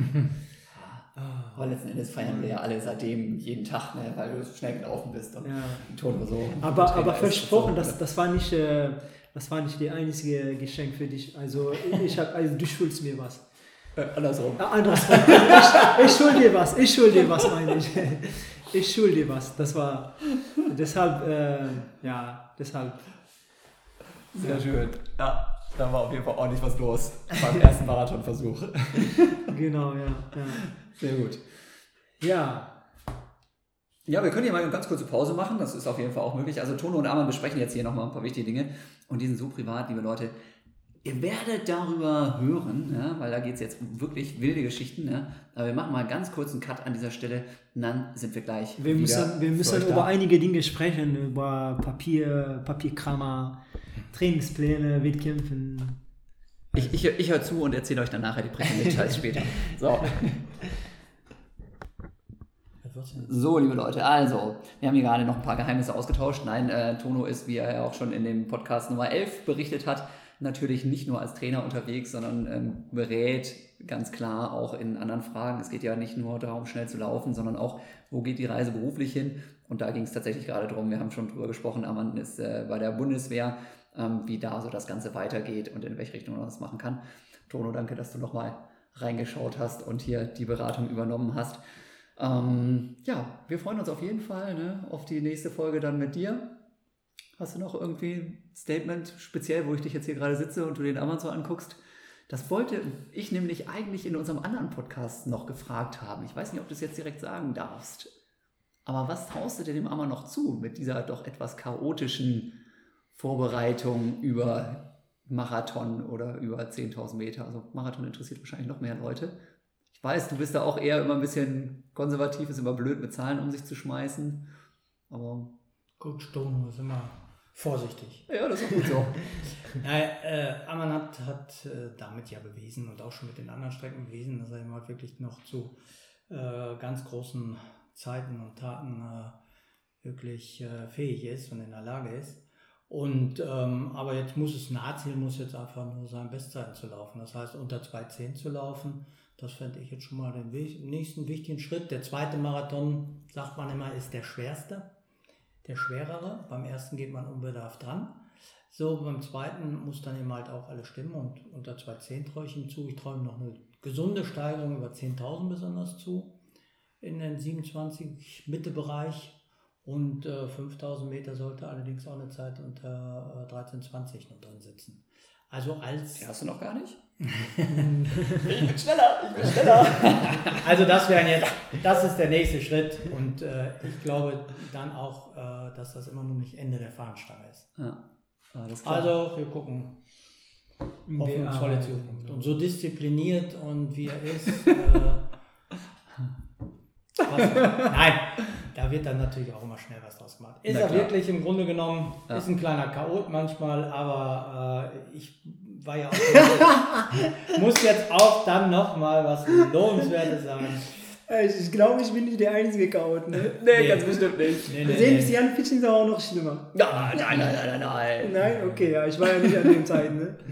Aber letzten Endes feiern wir ja alle seitdem jeden Tag, ne, weil du schnell gelaufen bist und ja. Ton so. Aber, aber versprochen, so. das, das war nicht, äh, das war nicht die einzige Geschenk für dich. Also ich habe, also du schuldest mir was. Äh, andersrum. Äh, andersrum. ich, ich schulde dir was. Ich schulde dir was, meine ich. Ich schulde dir was. Das war deshalb, äh, ja, deshalb. Sehr ja. schön. Ja, da war auf jeden Fall ordentlich was los (laughs) beim ersten Marathonversuch. genau, ja, ja. Sehr gut. Ja, ja, wir können hier mal eine ganz kurze Pause machen. Das ist auf jeden Fall auch möglich. Also Tono und Arman besprechen jetzt hier nochmal ein paar wichtige Dinge. Und die sind so privat, liebe Leute. Ihr werdet darüber hören, ja, weil da geht es jetzt um wirklich wilde Geschichten. Ja. Aber wir machen mal ganz kurz einen Cut an dieser Stelle und dann sind wir gleich. Wir müssen, wir müssen über da. einige Dinge sprechen, über Papier, Papierkrammer, Trainingspläne, Wettkämpfen. Ich, ich, ich höre zu und erzähle euch dann nachher die prägenden Details später. So. (laughs) So, liebe Leute, also, wir haben hier gerade noch ein paar Geheimnisse ausgetauscht. Nein, äh, Tono ist, wie er ja auch schon in dem Podcast Nummer 11 berichtet hat, natürlich nicht nur als Trainer unterwegs, sondern ähm, berät ganz klar auch in anderen Fragen. Es geht ja nicht nur darum, schnell zu laufen, sondern auch, wo geht die Reise beruflich hin? Und da ging es tatsächlich gerade darum, wir haben schon drüber gesprochen, Amand ist äh, bei der Bundeswehr, ähm, wie da so das Ganze weitergeht und in welche Richtung man das machen kann. Tono, danke, dass du nochmal reingeschaut hast und hier die Beratung übernommen hast. Ähm, ja, wir freuen uns auf jeden Fall ne, auf die nächste Folge dann mit dir. Hast du noch irgendwie ein Statement speziell, wo ich dich jetzt hier gerade sitze und du den Amazon anguckst? Das wollte ich nämlich eigentlich in unserem anderen Podcast noch gefragt haben. Ich weiß nicht, ob du es jetzt direkt sagen darfst. Aber was traust du dir dem Ammer noch zu mit dieser doch etwas chaotischen Vorbereitung über Marathon oder über 10.000 Meter? Also Marathon interessiert wahrscheinlich noch mehr Leute. Ich weiß, du bist da auch eher immer ein bisschen konservativ, ist immer blöd mit Zahlen um sich zu schmeißen. Aber. Coach Dono ist immer vorsichtig. Ja, das ist gut so. (laughs) Nein, äh, Amanat hat äh, damit ja bewiesen und auch schon mit den anderen Strecken bewiesen, dass er immer halt wirklich noch zu äh, ganz großen Zeiten und Taten äh, wirklich äh, fähig ist und in der Lage ist. Und ähm, aber jetzt muss es Nahziel muss jetzt einfach nur sein, Bestzeiten zu laufen. Das heißt, unter 2,10 zu laufen. Das fände ich jetzt schon mal den nächsten wichtigen Schritt. Der zweite Marathon, sagt man immer, ist der schwerste der schwerere. Beim ersten geht man unbedarft dran. So, beim zweiten muss dann eben halt auch alles stimmen und unter 2,10 traue ich ihm zu. Ich ihm noch eine gesunde Steigerung über 10.000 besonders zu in den 27 Mitte-Bereich und äh, 5000 Meter sollte allerdings auch eine Zeit unter äh, 13,20 noch drin sitzen. Also als. Die hast du noch gar nicht? (laughs) ich bin schneller, ich bin schneller. (laughs) also das wäre jetzt, das ist der nächste Schritt und äh, ich glaube dann auch, äh, dass das immer noch nicht Ende der Fahnenstange ist. Ja. Also wir gucken hoffnungsvolle Zukunft. Und so diszipliniert und wie er ist. Äh, (laughs) nein, da wird dann natürlich auch immer schnell was draus gemacht. Ist er wirklich im Grunde genommen, ja. ist ein kleiner Chaot manchmal, aber äh, ich war ja auch. (laughs) muss jetzt auch dann nochmal was Lohnenswertes sagen. Ich glaube, ich bin nicht der einzige Chaot, ne? (laughs) Nee, nee, ganz bestimmt nicht. Nee, nee, Selbst nee. Jan Pitchen ist auch noch schlimmer. Nein, nein, nein, nein, nein. Nein, okay, ja, ich war ja nicht an dem Zeit, ne? (laughs)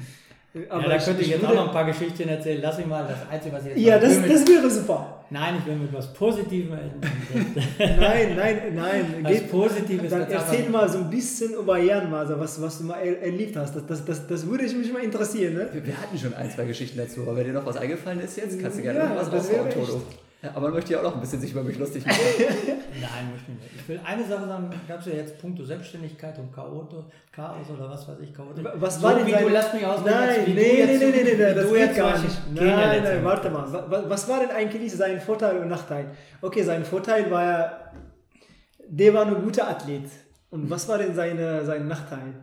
Aber ja, da könnte ich, ich jetzt auch noch ein paar Geschichten erzählen. Lass mich mal das Einzige, was ich jetzt Ja, das, das wäre super. Nein, ich will mit etwas Positivem enden. (laughs) nein, nein, nein. Was Geht, Positives. Dann erzähl mal so ein bisschen über Jan Maser, was, was du mal erlebt hast. Das, das, das, das würde mich mal interessieren. Ne? Wir, wir, hatten schon ein, zwei Geschichten dazu, aber wenn dir noch was eingefallen ist jetzt, kannst du gerne ja, was raushauen, Toto. Ja, aber man möchte ja auch noch ein bisschen sich über mich lustig machen. (laughs) Nein, möchte ich nicht. Ich will eine Sache sagen, gab es ja jetzt Punkto Selbstständigkeit und Chaos oder was weiß ich, Chaos. Was war so, denn wie du, lass mich aus, Nein, nee, nee, nee, nee, nee, nee, das geht gar nicht. Nein, nein, warte mal. Was war denn eigentlich sein Vorteil und Nachteil? Okay, sein Vorteil war ja, der war ein guter Athlet. Und was war denn seine, sein Nachteil?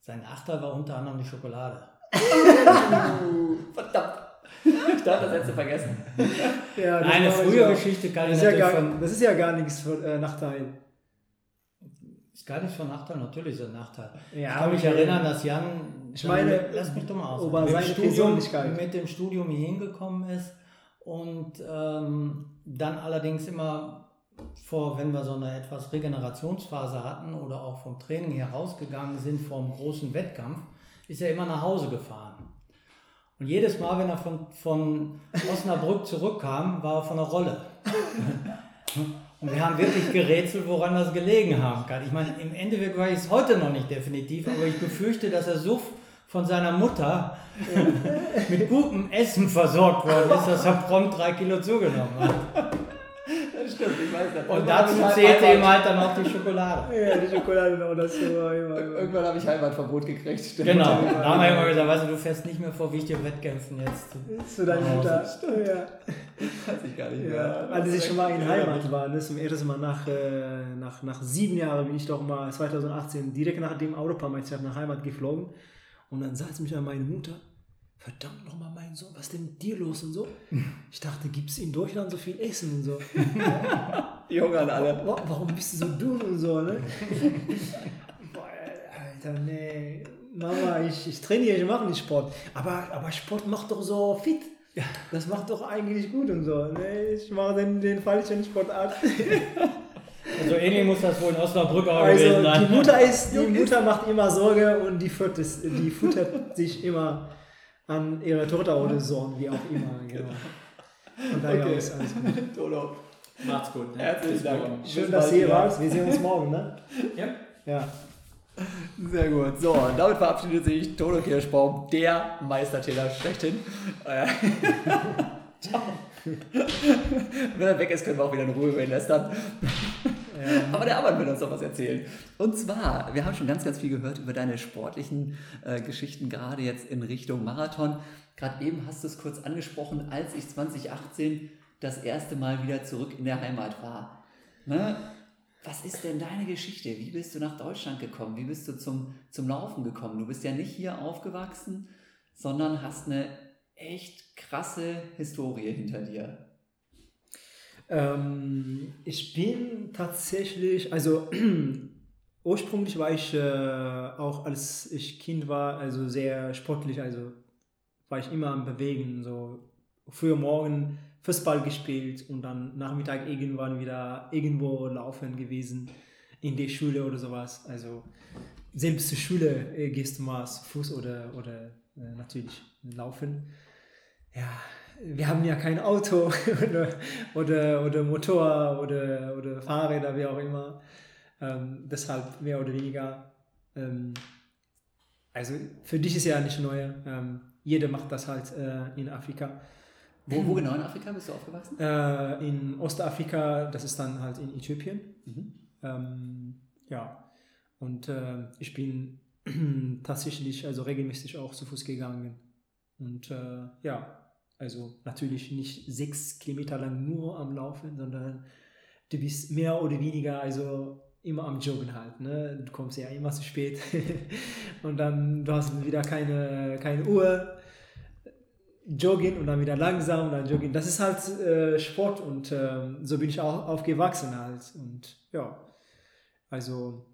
Sein Nachteil war unter anderem die Schokolade. (laughs) Verdammt. Ich dachte, das hättest du vergessen. (laughs) Ja, Eine frühe Geschichte kann ich ja gar, von, Das ist ja gar nichts für äh, Nachteil. Ist gar nichts von Nachteil, natürlich ist es ein Nachteil. Ja, ich kann mich erinnern, dass Jan, ich meine, lass mich doch mal aus, über seine Studium, mit dem Studium hier hingekommen ist und ähm, dann allerdings immer vor, wenn wir so eine etwas Regenerationsphase hatten oder auch vom Training her rausgegangen sind vom großen Wettkampf, ist er immer nach Hause gefahren. Und jedes Mal, wenn er von, von Osnabrück zurückkam, war er von der Rolle. Und wir haben wirklich gerätselt, woran das gelegen haben kann. Ich meine, im Endeffekt weiß ich es heute noch nicht definitiv, aber ich befürchte, dass er so von seiner Mutter mit gutem Essen versorgt worden ist, dass er prompt drei Kilo zugenommen hat. Stimmt, ich weiß das. Und dazu zählte ihm halt dann auch die Schokolade. (laughs) Ja, die Schokolade noch das immer, immer, Irgendwann habe ich Heimatverbot gekriegt. Stimmt. Genau, da haben wir immer gesagt, weißt du, du fährst nicht mehr vor wichtigen Wettkämpfen jetzt. Zu deiner Mutter. Ja. Weiß ich gar nicht mehr. Ja. Als ich schon mal in Heimat war, ne, zum ersten Mal nach, äh, nach, nach sieben Jahren bin ich doch mal 2018 direkt nach dem Europameisterschaft nach Heimat geflogen. Und dann saß mich an meine Mutter verdammt nochmal, mein Sohn, was ist denn mit dir los und so? Ich dachte, gibt es in Deutschland so viel Essen und so? (laughs) Die hungern alle. Warum bist du so dünn und so, ne? (laughs) Boah, Alter, nee. Mama, ich, ich trainiere, ich mache nicht Sport. Aber, aber Sport macht doch so fit. Ja. Das macht doch eigentlich gut und so. Nee, ich mache den, den falschen Sportart. (laughs) Also ähnlich muss das wohl in Osnabrück auch also gewesen sein. Die Mutter, ist, die Mutter macht immer Sorge und die, füttert, die futtert sich immer an ihre Tochter oder Sohn, wie auch immer. (laughs) Genau. Von daher okay. ist alles gut. (laughs) Toto. Macht's gut. Ne? Herzlichen Dank. Schön, dass ihr wart. Wir sehen uns morgen, ne? Ja. Ja. Sehr gut. So, und damit verabschiedet sich Toto Kirschbaum, der Meistertäter schlechthin. Äh, Ciao. (laughs) Wenn er weg ist, können wir auch wieder in Ruhe über ihn lästern. Aber der Arbeit will uns doch was erzählen. Und zwar, wir haben schon ganz, ganz viel gehört über deine sportlichen äh, Geschichten, gerade jetzt in Richtung Marathon. Gerade eben hast du es kurz angesprochen, als ich 2018 das erste Mal wieder zurück in der Heimat war. Ne? Was ist denn deine Geschichte? Wie bist du nach Deutschland gekommen? Wie bist du zum, zum Laufen gekommen? Du bist ja nicht hier aufgewachsen, sondern hast eine echt krasse Historie hinter dir. Ähm, ich bin tatsächlich, also (clears throat) ursprünglich war ich äh, auch als ich Kind war, also sehr sportlich, also war ich immer am Bewegen, so früher Morgen Fußball gespielt und dann Nachmittag irgendwann wieder irgendwo laufen gewesen in der Schule oder sowas. Also selbst zur Schule äh, gehst du mal Fuß oder, oder äh, natürlich laufen. Ja, wir haben ja kein Auto (laughs) oder, oder, oder Motor oder, oder Fahrräder, wie auch immer. Ähm, deshalb mehr oder weniger. Ähm, also für dich ist ja nicht neu. Ähm, jeder macht das halt äh, in Afrika. Wo, wo, genau in Afrika bist du aufgewachsen? Äh, in Ostafrika, das ist dann halt in Äthiopien. Mhm. Ähm, ja, und äh, ich bin (clears throat) tatsächlich also regelmäßig auch zu Fuß gegangen. Und äh, ja, also natürlich nicht sechs Kilometer lang nur am Laufen, sondern du bist mehr oder weniger also immer am Joggen halt. Ne? Du kommst ja immer zu spät (laughs) und dann du hast wieder keine, keine Uhr joggen und dann wieder langsam und dann joggen. Das ist halt äh, Sport und äh, so bin ich auch aufgewachsen halt. Und ja, also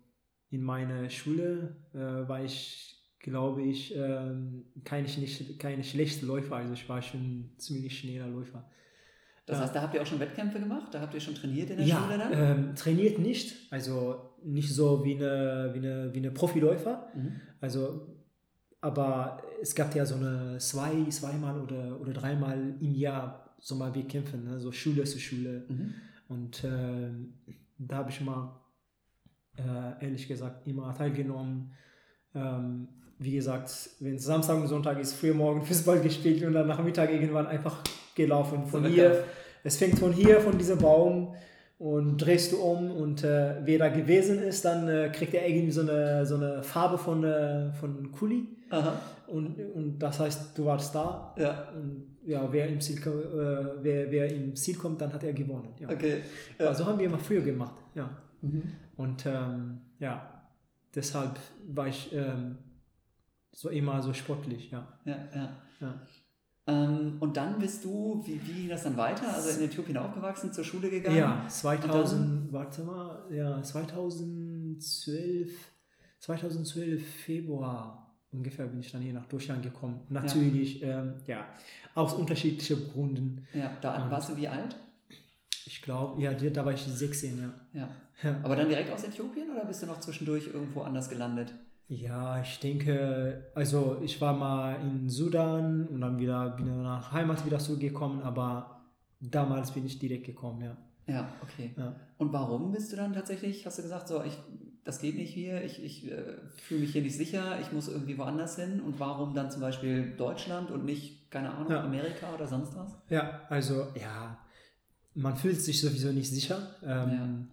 in meiner Schule äh, war ich, glaube ich, ähm, keine, nicht, keine schlechte Läufer. Also ich war schon ziemlich schneller Läufer. Das heißt, da habt ihr auch schon Wettkämpfe gemacht? Da habt ihr schon trainiert in der ja, Schule dann? Ähm, trainiert nicht. Also nicht so wie eine, wie eine, wie eine Profiläufer. Mhm. Also aber es gab ja so eine zwei, zweimal oder, oder dreimal im Jahr so mal wir kämpfen, ne? so Schule zu Schule. Mhm. Und äh, da habe ich mal, äh, ehrlich gesagt, immer teilgenommen. Ähm, wie gesagt, wenn es Samstag und Sonntag ist, früh morgen Fußball gespielt und dann nach Mittag irgendwann einfach gelaufen. Von hier, es fängt von hier, von diesem Baum und drehst du um und äh, wer da gewesen ist, dann äh, kriegt er irgendwie so eine, so eine Farbe von, äh, von Kuli. Aha. Und, und das heißt, du warst da. Ja. Und ja, wer im Ziel, äh, wer, wer im Ziel kommt, dann hat er gewonnen. Ja. Okay. Ja. Also haben wir immer früher gemacht. Ja. Mhm. Und ähm, ja, deshalb war ich ähm, so immer so sportlich. Ja. Ja, ja. ja. Ähm, und dann bist du, wie, wie ging das dann weiter? Also in Äthiopien aufgewachsen, zur Schule gegangen? Ja, 2000, warte mal, ja, 2012, 2012 Februar ungefähr bin ich dann hier nach Deutschland gekommen. Natürlich, ja, ähm, ja aus unterschiedlichen Gründen. Ja, da und warst du wie alt? Ich glaube, ja, da war ich 16, ja. ja. ja. Aber dann direkt aus Äthiopien oder bist du noch zwischendurch irgendwo anders gelandet? Ja, ich denke, also ich war mal in Sudan und dann wieder bin nach Heimat wieder zurückgekommen, aber damals bin ich direkt gekommen, ja. Ja, okay. Ja. Und warum bist du dann tatsächlich, hast du gesagt, so, ich, das geht nicht hier, ich, ich äh, fühle mich hier nicht sicher, ich muss irgendwie woanders hin und warum dann zum Beispiel Deutschland und nicht, keine Ahnung, ja. Amerika oder sonst was? Ja, also, ja, man fühlt sich sowieso nicht sicher. Ähm,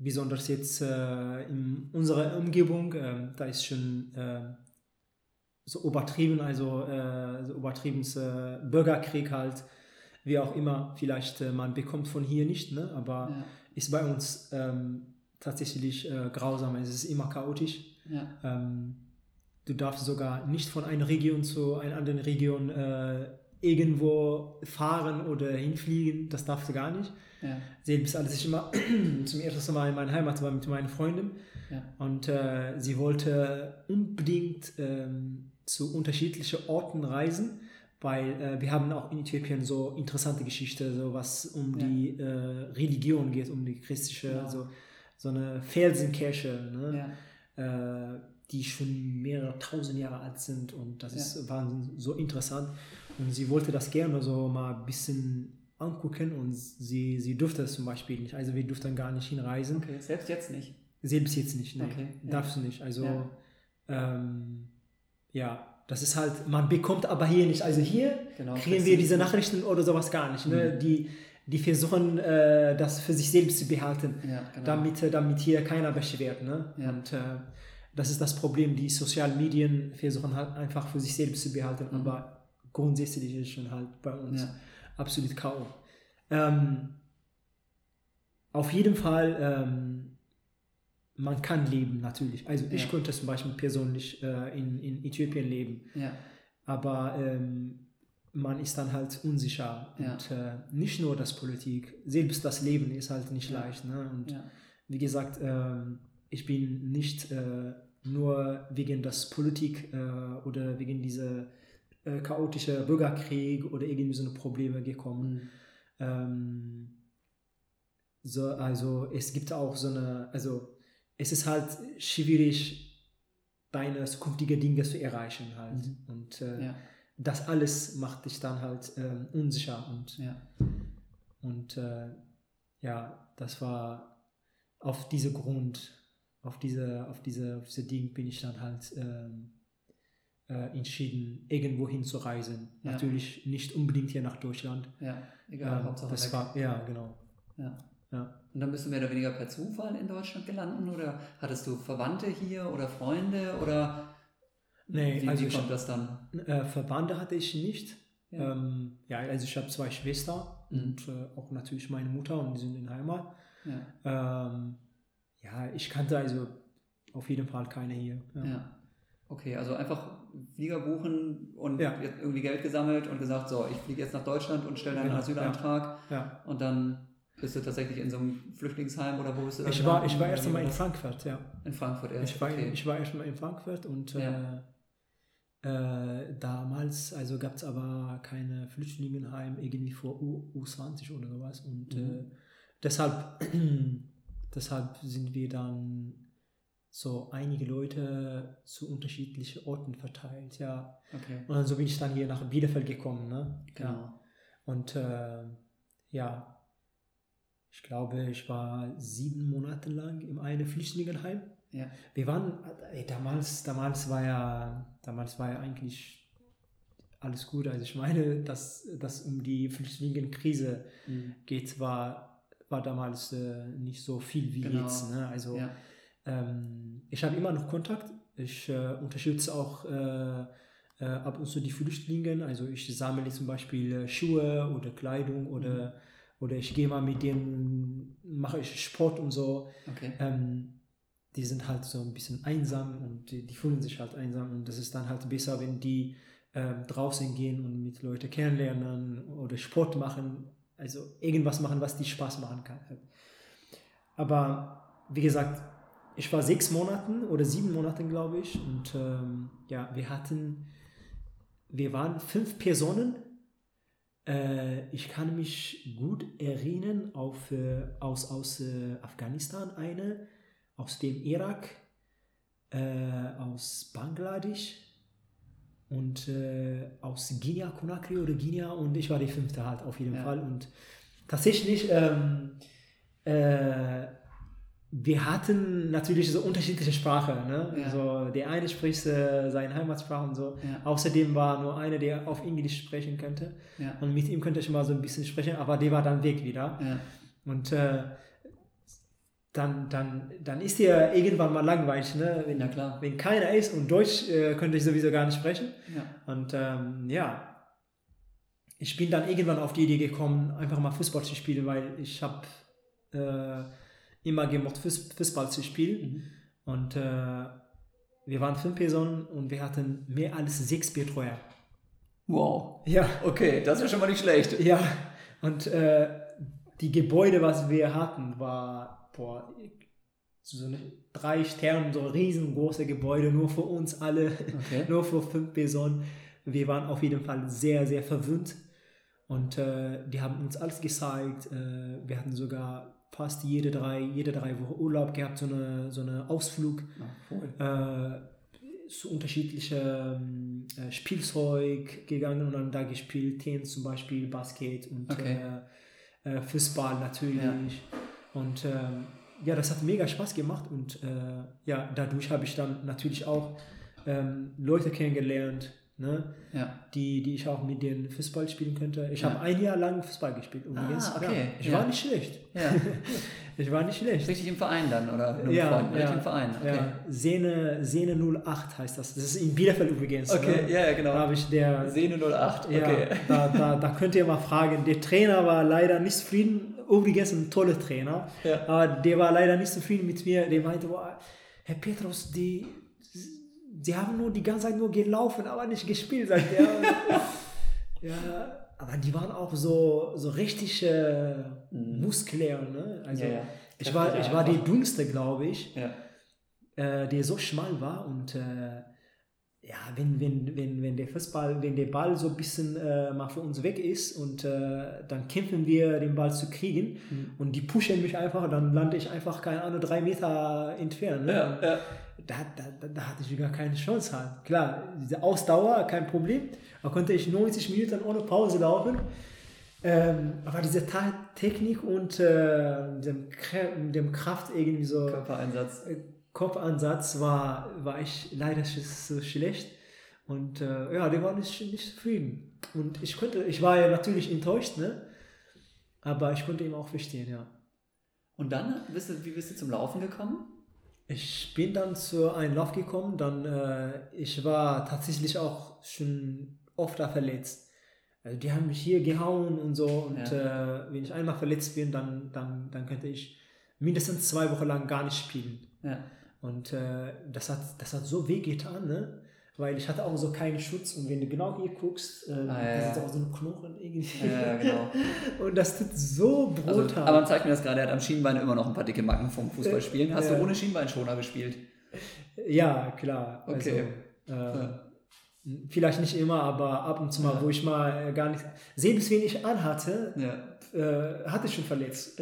besonders jetzt äh, in unserer Umgebung, äh, da ist schon äh, so übertrieben, also äh, so übertrieben äh, Bürgerkrieg halt, wie auch immer, vielleicht äh, man bekommt von hier nicht, ne? aber ja. ist bei uns ähm, tatsächlich grausam, es ist immer chaotisch. Ja. Ähm, du darfst sogar nicht von einer Region zu einer anderen Region irgendwo fahren oder hinfliegen, das darfst du gar nicht. Ja. Selbst als ich immer (clears throat) zum ersten Mal in meiner Heimat war mit meinen Freunden ja. und äh, sie wollte unbedingt ähm, zu unterschiedlichen Orten reisen, weil äh, wir haben auch in Äthiopien so interessante Geschichte, so was um ja. die äh, Religion geht, um die christliche, so, so eine Felsenkirche, ne? Äh, die schon mehrere tausend Jahre alt sind und das ist, war so interessant. Und sie wollte das gerne so mal ein bisschen angucken und sie, sie durfte es zum Beispiel nicht. Also wir durften gar nicht hinreisen. Okay, selbst jetzt nicht? Selbst jetzt nicht, ne? Okay, ja. Darfst du nicht. Also ja. Ähm, ja, das ist halt, man bekommt aber hier nicht. Also hier genau, kriegen wir diese Nachrichten oder sowas gar nicht. Ne? Mhm. Die, die versuchen, äh, das für sich selbst zu behalten, ja, genau. damit, äh, damit hier keiner beschwert. Ne? Und äh, das ist das Problem. Die sozialen Medien versuchen halt einfach für sich selbst zu behalten, mhm. aber grundsätzlich ist es schon halt bei uns. Absolut kaum. Ähm, auf jeden Fall, ähm, man kann leben natürlich. Also ich ja. konnte zum Beispiel persönlich äh, in, in Äthiopien leben. Ja. Aber ähm, man ist dann halt unsicher. Ja. Und äh, nicht nur das Politik, selbst das Leben ist halt nicht leicht. Ne? Und wie gesagt, äh, ich bin nicht äh, nur wegen das Politik äh, oder wegen dieser äh, chaotische Bürgerkrieg oder irgendwie so eine Probleme gekommen. Mhm. Ähm, so, also es gibt auch so eine, also es ist halt schwierig, deine zukünftige Dinge zu erreichen halt. Mhm. Und äh, ja. das alles macht dich dann halt ähm, unsicher und ja, und äh, ja, das war auf diese Grund, auf diese, auf diese, auf diese Ding bin ich dann halt ähm, äh, entschieden, irgendwo hinzureisen. Ja. Natürlich nicht unbedingt hier nach Deutschland. Ja, egal, ähm, Hauptsache das weg. war, ja, genau. Ja. Ja. Und dann bist du mehr oder weniger per Zufall in Deutschland gelandet oder hattest du Verwandte hier oder Freunde oder nee, wie, also wie kommt das dann? Äh, Verwandte hatte ich nicht. Ja, ähm, ja also ich habe zwei Schwestern mhm. und äh, auch natürlich meine Mutter und die sind in Heimat. Ja. Ähm, ja, ich kannte also auf jeden Fall keine hier. Ja. ja. Okay, also einfach Flieger buchen und ja. irgendwie Geld gesammelt und gesagt, so, ich fliege jetzt nach Deutschland und stelle dann genau. einen Asylantrag ja. und dann bist du tatsächlich in so einem Flüchtlingsheim oder wo bist du? Ich war, ich war erst einmal in Frankfurt, ja. In Frankfurt erst. Ich war, okay. ich war erst mal in Frankfurt und ja. äh, äh, damals, also gab es aber keine Flüchtlingenheim irgendwie vor U, U20 oder sowas und mhm. äh, deshalb, (clears throat) deshalb sind wir dann so einige Leute zu unterschiedlichen Orten verteilt, ja. Okay. Und so bin ich dann hier nach Bielefeld gekommen, ne? Genau. Ja. Und äh, ja, ich glaube, ich war sieben Monate lang in einem Flüchtlingenheim. Ja. Wir waren, ey, damals, damals war ja, damals war ja eigentlich alles gut. Also ich meine, dass das um die Flüchtlingskrise mhm. geht, war, war damals äh, nicht so viel wie genau. jetzt. Ne? Also ja. Ähm, ich habe immer noch Kontakt. Ich äh, unterstütze auch äh, äh ab und zu die Flüchtlinge. Also ich sammle zum Beispiel äh, Schuhe oder Kleidung oder mhm oder ich gehe mal mit denen, mache ich Sport und so. Okay. Ähm, die sind halt so ein bisschen einsam und die, die, fühlen sich halt einsam und das ist dann halt besser, wenn die ähm, draußen gehen und mit Leuten kennenlernen oder Sport machen, also irgendwas machen, was die Spaß machen kann. Aber wie gesagt, ich war sechs Monaten oder sieben Monaten, glaube ich, und ähm, ja, wir hatten, wir waren fünf Personen äh, ich kann mich gut erinnern auf, äh, aus, aus äh, Afghanistan eine, aus dem Irak, äh, aus Bangladesch und äh, aus Guinea, Conakry oder Guinea und ich war die fünfte halt auf jeden ja. Fall und tatsächlich ähm, äh, wir hatten natürlich so unterschiedliche Sprachen. Ne? Ja. Also der eine spricht äh, seine Heimatsprache und so. Ja. Außerdem war nur einer, der auf Englisch sprechen könnte. Ja. Und mit ihm könnte ich mal so ein bisschen sprechen, aber der war dann weg wieder. Und äh, dann, dann, dann ist dir irgendwann mal langweilig, ne? wenn, wenn keiner ist und Deutsch äh, könnte ich sowieso gar nicht sprechen. Und ähm, ja, ich bin dann irgendwann auf die Idee gekommen, einfach mal Fußball zu spielen, weil ich habe äh, immer gemocht, Fußball zu spielen. Mhm. Und äh, wir waren fünf Personen und wir hatten mehr als sechs Betreuer. Wow. Ja. Okay, das ist schon mal nicht schlecht. Ja. Und äh, die Gebäude, was wir hatten, war boah, so eine drei Sterne, so riesengroße Gebäude, nur für uns alle, okay. (laughs) nur für fünf Personen. Wir waren auf jeden Fall sehr, sehr verwöhnt. Und äh, die haben uns alles gezeigt. Äh, wir hatten sogar fast jede drei, jede drei Wochen Urlaub gehabt, so eine, so eine Ausflug. Ja, äh, zu unterschiedlichem äh, Spielzeug gegangen und dann da gespielt, Tennis zum Beispiel, Basket und okay. äh, äh Fußball natürlich. Ja. Und ähm, ja, das hat mega Spaß gemacht und äh, ja, dadurch habe ich dann natürlich auch ähm, Leute kennengelernt, ne? ja. die, die ich auch mit den Fußball spielen könnte. Ich ja. habe ein Jahr lang Fußball gespielt übrigens. Ah, okay. Ich ja. war nicht schlecht. Ja. (laughs) ich war nicht schlecht. Richtig im Verein dann, oder? Ja, Freund, ja. im Verein. Okay. Ja. Sehne, Sehne 08 heißt das. Das ist in Bielefeld übrigens. Okay, ne? ja, genau. Da habe ich der... Sehne 08, okay. Da, da, da könnt ihr mal fragen. Der Trainer war leider nicht zufrieden. Übrigens ein toller Trainer. Aber der war leider nicht zufrieden mit mir. Der meinte, boah, Herr Petrus, die sie haben nur die ganze Zeit nur gelaufen, aber nicht gespielt, sagt er. (laughs) ja, aber die waren auch so, so richtig äh, mhm. muskulär. Ne? Also ja, ja. ich war, ich war die dünnste, glaube ich, ja. äh, die so schmal war und äh, ja, wenn, wenn, wenn, wenn der Fußball, wenn der Ball so ein bisschen äh, mal für uns weg ist und äh, dann kämpfen wir, den Ball zu kriegen mhm. und die pushen mich einfach, dann lande ich einfach, keine Ahnung, drei Meter entfernt. Ne? Ja, ja da, da, da hatte ich gar keine Chance halt. Klar, diese Ausdauer, kein Problem. Da konnte ich 90 Minuten ohne Pause laufen. Ähm, aber diese Ta Technik und äh, dem, dem Kraft irgendwie so. Körpereinsatz. Kopfansatz war, war ich leider so schlecht. Und äh, ja, der war nicht, nicht zufrieden. Und ich konnte, ich war ja natürlich enttäuscht, ne? Aber ich konnte ihn auch verstehen, ja. Und dann, bist du, wie bist du zum Laufen gekommen? Ich bin dann zu einem Lauf gekommen, dann äh, ich war tatsächlich auch schon oft da verletzt. Also die haben mich hier gehauen und so und ja. äh, wenn ich einmal verletzt bin, dann, dann, dann könnte ich mindestens zwei Wochen lang gar nicht spielen. Ja. Und äh, das, hat, das hat so weh getan, ne? weil ich hatte auch so keinen Schutz und wenn du genau hier guckst, äh, ah, ja, da ist auch so ein Knochen irgendwie. Ja, genau. (laughs) und das tut so brutal. Also, aber man zeigt mir das gerade, er hat am Schienbein immer noch ein paar dicke Macken vom Fußballspielen. (laughs) Hast äh, du ohne Schienbeinschoner gespielt? Ja, klar. Okay. Also, äh, ja. Vielleicht nicht immer, aber ab und zu mal, wo ich mal äh, gar nicht. Selbst wenn ich anhatte, äh, hatte ich schon verletzt.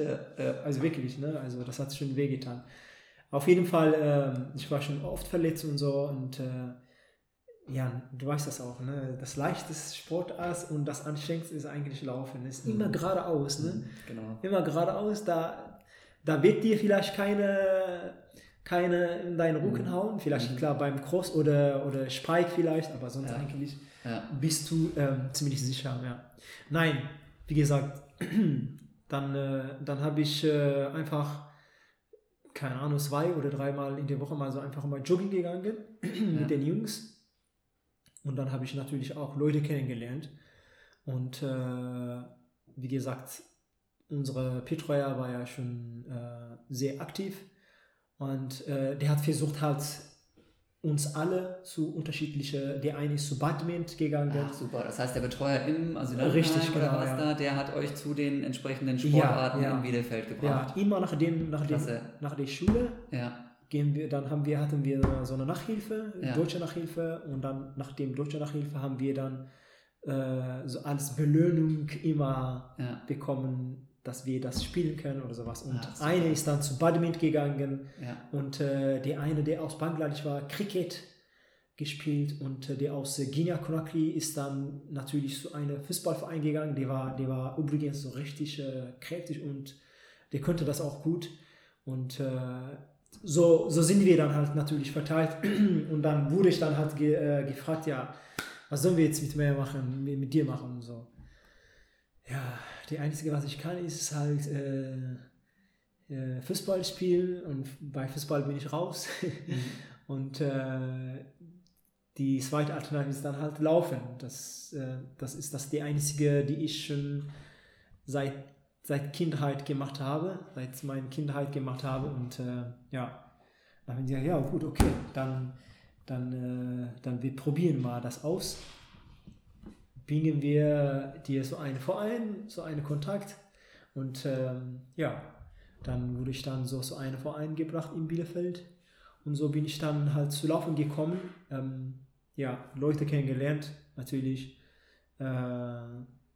Also wirklich, ne? Also das hat schon wehgetan. Auf jeden Fall, ähm, ich war schon oft verletzt und so und äh, ja, du weißt das auch, ne? Das leichteste Sportart und das anstrengendste ist eigentlich Laufen. Ist mhm. immer geradeaus, ne? Mhm, genau. Immer geradeaus, da, da wird dir vielleicht keine, keine in deinen Rücken mhm. hauen. Vielleicht, mhm. klar, beim Cross oder, oder Spike vielleicht, aber sonst ja. eigentlich ja. bist du ähm, ziemlich sicher, ja. Nein, wie gesagt, (clears throat) dann, äh, dann habe ich äh, einfach keine Ahnung, zwei oder dreimal in der Woche mal so einfach mal joggen gegangen (clears throat) mit den Jungs und dann habe ich natürlich auch Leute kennengelernt. Und äh, wie gesagt, unsere Betreuer war ja schon äh, sehr aktiv. Und äh, der hat versucht halt uns alle zu unterschiedliche, der eine ist zu Badminton gegangen. Ach, super, das heißt der Betreuer im Asylheim Richtig, genau, was ja. da, der hat euch zu den entsprechenden Sportarten ja, ja. in Bielefeld gebracht. Ja, immer nach, dem, nach, dem, nach der Schule. Ja gehen wir, dann haben wir, hatten wir so eine Nachhilfe, deutsche Nachhilfe und dann nach dem deutsche Nachhilfe haben wir dann äh, so als Belohnung immer bekommen, dass wir das spielen können oder sowas. Und ja, eine ist dann zu Badminton gegangen und äh, der eine, der aus Bangladesch war, Cricket gespielt und äh, der aus Guinea Conakry ist dann natürlich zu einem Fußballverein gegangen. Der war, der war übrigens so richtig äh, kräftig und der konnte das auch gut. Und äh, so, so sind wir dann halt natürlich verteilt. (clears throat) Und dann wurde ich dann halt ge, äh, gefragt, ja, was sollen wir jetzt mit mir machen, mit, dir machen und so. Ja, die einzige, was ich kann, ist halt äh, äh, Fußball spielen und bei Fußball bin ich raus. Mhm. (laughs) und äh, die zweite Alternative ist dann halt Laufen. Das, äh, das ist das die einzige, die ich schon seit seit Kindheit gemacht habe, seit meiner Kindheit gemacht habe und äh, ja, dann haben sie gesagt, ja gut, okay, dann, dann, äh, dann wir probieren mal das aus. Bringen wir dir so einen Verein, so einen Kontakt und ähm, ja, dann wurde ich dann so zu einem Verein gebracht in Bielefeld und so bin ich dann halt zu laufen gekommen, ähm, ja, Leute kennengelernt natürlich, äh,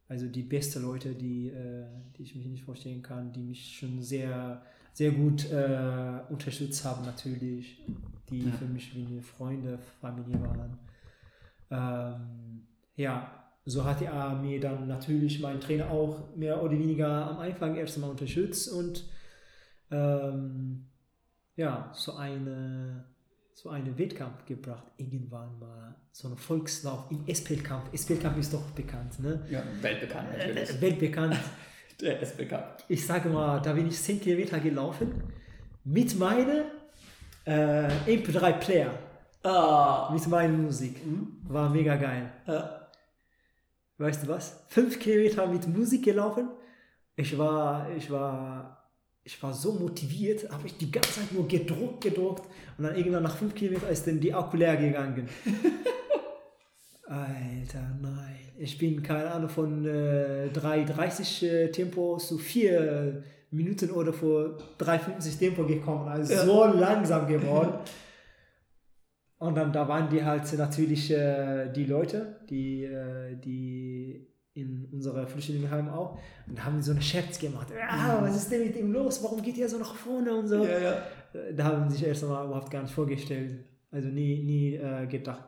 also die besten Leute, die, äh, die ich mich nicht vorstellen kann, die mich schon sehr, sehr gut äh, unterstützt haben natürlich, die ja. für mich wie eine Freunde, Familie waren. Ähm, ja, so hat er mir dann natürlich mein Trainer auch mehr oder weniger am Anfang erst mal unterstützt und ähm, ja, so eine so einen Wettkampf gebracht. Irgendwann mal so einen Volkslauf im SPL-Kampf. SPL-Kampf ist doch bekannt, ne? Ja, weltbekannt natürlich. Äh, weltbekannt. (laughs) Der bekannt. Ich sage mal, da bin ich 10 Kilometer gelaufen mit meiner äh, MP3-Player. Ah. Mit meiner Musik. Mhm. War mega geil. Ja. Weißt du was? 5 Kilometer mit Musik gelaufen. Ich war, ich war, ich war so motiviert, habe ich die ganze Zeit nur gedruckt, gedruckt und dann irgendwann nach 5 Kilometern ist dann die Akku leer gegangen. (laughs) Alter, nein. Ich bin, keine Ahnung, von äh, 3,30 äh, Tempo zu 4 Minuten oder vor 3,50 Tempo gekommen. Also ja. so langsam geworden. (laughs) Und dann da waren die halt natürlich äh, die Leute, die, äh, die in unserer Flüchtlingsheim auch. Und da haben die so einen Scherz gemacht. Ja, was ist denn mit ihm los? Warum geht er so nach vorne und so? Ja, ja. Äh, da haben sie sich erst einmal überhaupt gar nicht vorgestellt. Also nie, nie äh, gedacht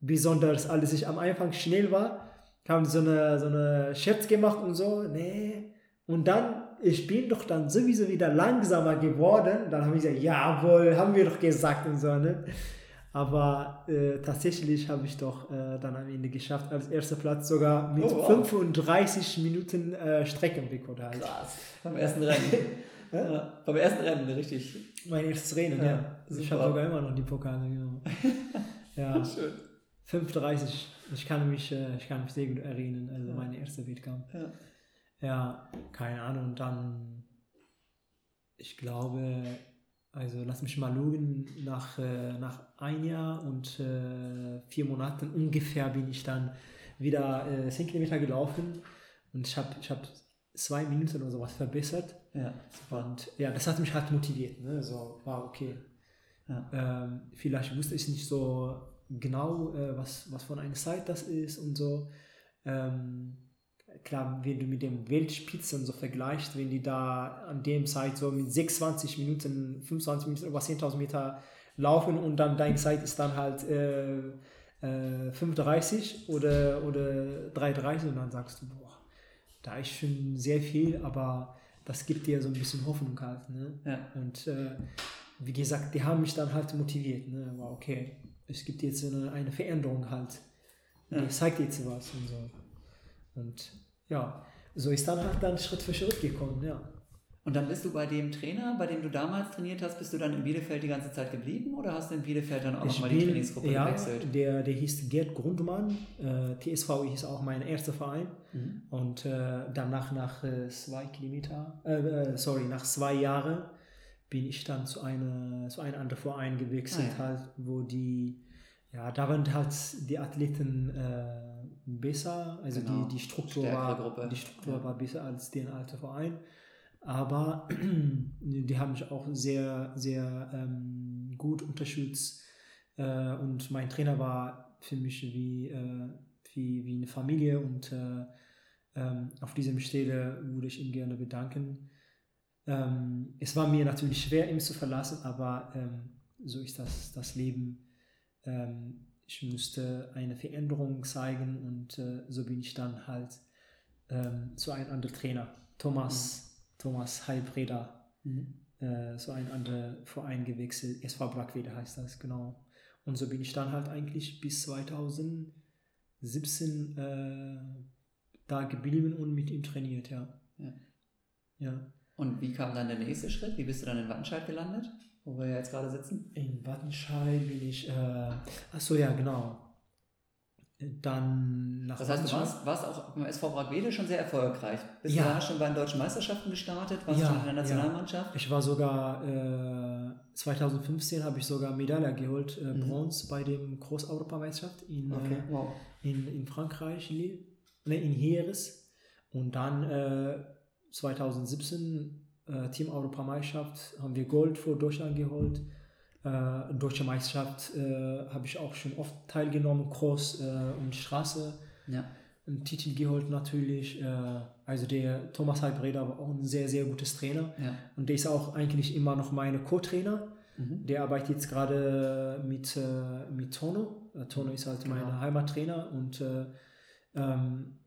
besonders als ich am Anfang schnell war, haben so eine, so eine Scherz gemacht und so, nee. Und dann, ich bin doch dann sowieso wieder langsamer geworden. Dann habe ich gesagt, jawohl, haben wir doch gesagt und so, ne? Aber äh, tatsächlich habe ich doch äh, dann am Ende geschafft, als erster Platz sogar mit oh, wow. 35 Minuten äh, Streckenrekord halt. Krass, beim ersten Rennen. (laughs) ja? beim ersten Rennen, richtig. Mein erstes Rennen, ja. ja. Ich habe sogar immer noch die Pokale genommen. (laughs) ja. Schön. 5.30 ich kann mich, äh, ich kann mich sehr gut erinnern, also ja. mein erster Wettkampf. Ja. ja, keine Ahnung, und dann, ich glaube, also lass mich mal lügen, nach, äh, nach ein Jahr und äh, vier Monaten ungefähr bin ich dann wieder äh, 10 Kilometer gelaufen und ich habe ich hab zwei Minuten oder sowas verbessert. Ja, Und ja, das hat mich halt motiviert. Ne? So, war okay. Ja. Ähm, vielleicht wusste ich nicht so genau, äh, was, was von einer Zeit das ist und so. Ähm, klar, wenn du mit dem Weltspitzen so vergleichst, wenn die da an dem Zeit so mit 26 Minuten, 25 Minuten über 10.000 Meter laufen und dann deine Zeit ist dann halt äh, äh, 35 oder, oder 3,30 und dann sagst du, boah, da ist schon sehr viel, aber das gibt dir so ein bisschen Hoffnung halt. Ne? Ja. Und äh, wie gesagt, die haben mich dann halt motiviert. Ne? War okay, es gibt jetzt eine, eine Veränderung halt. Ja. Die zeigt jetzt was und so. Und ja, so ist dann halt dann Schritt für Schritt gekommen, ja. Und dann bist du bei dem Trainer, bei dem du damals trainiert hast, bist du dann in Bielefeld die ganze Zeit geblieben oder hast du in Bielefeld dann auch nochmal die Trainingsgruppe ja, gewechselt? Der, der hieß Gerd Grundmann. Äh, TSV ist auch mein erster Verein. Mhm. Und äh, danach nach äh, zwei Kilometer, äh, äh, sorry, nach zwei Jahren bin ich dann zu einer zu einem anderen Verein gewechselt, ah, ja. halt, wo die, ja, da waren halt die Athleten äh, besser, also genau. die, die Struktur, war, die Struktur ja. war besser als den alten Verein. Aber (clears throat) die haben mich auch sehr, sehr ähm, gut unterstützt. Äh, und mein Trainer war für mich wie, äh, wie, wie eine Familie. Und äh, ähm, auf dieser Stelle würde ich ihn gerne bedanken. Ähm, es war mir natürlich schwer, ihn zu verlassen, aber ähm, so ist das, das Leben. Ähm, ich musste eine Veränderung zeigen und äh, so bin ich dann halt ähm, zu einem anderen Trainer, Thomas, mhm. Thomas Heilbreder, mhm. äh, zu einem anderen Verein gewechselt. War Brackwede heißt das, genau. Und so bin ich dann halt eigentlich bis 2017 äh, da geblieben und mit ihm trainiert, ja. Ja. ja. Und wie kam dann der nächste Schritt? Wie bist du dann in Wattenscheid gelandet, wo wir jetzt gerade sitzen? In Wattenscheid bin ich, äh, achso, ja, genau. Dann nach Das heißt, du warst, warst auch beim SV Bragwede schon sehr erfolgreich. Bist ja. du da schon bei den deutschen Meisterschaften gestartet? Warst ja, du schon in der Nationalmannschaft? Ja. Ich war sogar, äh, 2015 habe ich sogar Medaille geholt, äh, mhm. Bronze bei dem Großeuropameisterschaft in, okay. äh, wow. in, in Frankreich, in, ne, in Heeres. Und dann äh, 2017 äh, Team Europameisterschaft haben wir Gold für Deutschland geholt. Äh, Deutsche Meisterschaft äh, habe ich auch schon oft teilgenommen, Cross äh, und Straße. Ja. Einen Titel geholt natürlich. Äh, also der Thomas Halbreder war auch ein sehr, sehr gutes Trainer. Ja. Und der ist auch eigentlich immer noch mein Co-Trainer. Mhm. Der arbeitet jetzt gerade mit, äh, mit Tono. Tono ist halt genau. mein Heimattrainer und ähm,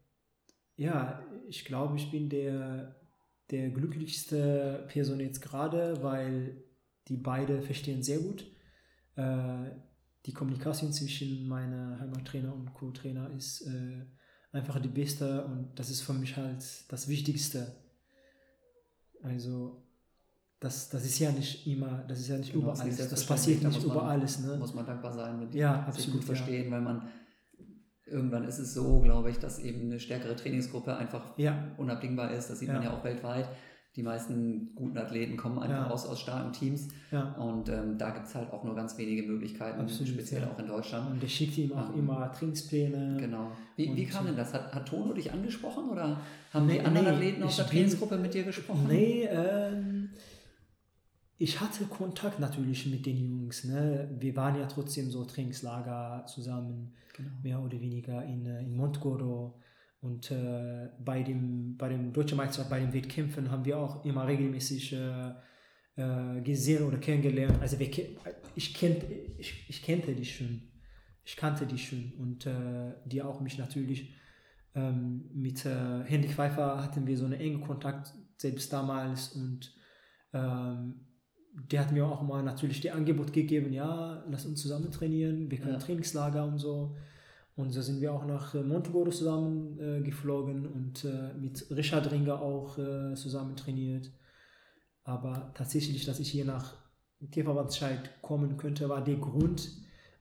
ja, ich glaube, ich bin der, der glücklichste Person jetzt gerade, weil die beide verstehen sehr gut. äh, die Kommunikation zwischen meiner Heimattrainer und Co-Trainer ist äh, einfach die beste und das ist für mich halt das Wichtigste. Also das, das ist ja nicht immer, das ist ja nicht genau, überall. Das, das passiert nicht über alles. Ne? Muss man dankbar sein, mit ja, absolut, sich gut verstehen, ja. weil man irgendwann ist es so, glaube ich, dass eben eine stärkere Trainingsgruppe einfach ja. unabdingbar ist. Das sieht ja. man ja auch weltweit. Die meisten guten Athleten kommen einfach aus, aus starken Teams. Und ähm, da gibt es halt auch nur ganz wenige Möglichkeiten, Absolut, speziell auch in Deutschland. Und der schickt ihm auch ähm, immer Trainingspläne. Genau. Wie, wie kam denn das? Hat, hat Tono dich angesprochen oder haben nee, die anderen nee, Athleten aus der Trainingsgruppe mit dir gesprochen? Nee, ähm, ich hatte Kontakt natürlich mit den Jungs. Ne? Wir waren ja trotzdem so Trainingslager zusammen, genau. mehr oder weniger in, äh, in Montgoro. Und äh, bei, dem, bei dem Deutschen Meisterschaft, bei den Wettkämpfen haben wir auch immer regelmäßig äh, äh, gesehen oder kennengelernt. Also wir, ich, kennt, ich, ich kannte die schon. Ich kannte die schon. Und äh, die auch mich natürlich. Ähm, mit äh, Henrik Pfeiffer hatten wir so einen engen Kontakt, selbst damals. Und ähm, der hat mir auch mal natürlich die Angebot gegeben, ja, lass uns zusammen trainieren, wir können ja. Trainingslager und so. Und so sind wir auch nach äh, Montegoro zusammen äh, geflogen und äh, mit Richard Ringer auch äh, zusammen trainiert. Aber tatsächlich, dass ich hier nach Tierverbandsscheid kommen könnte, war der Grund,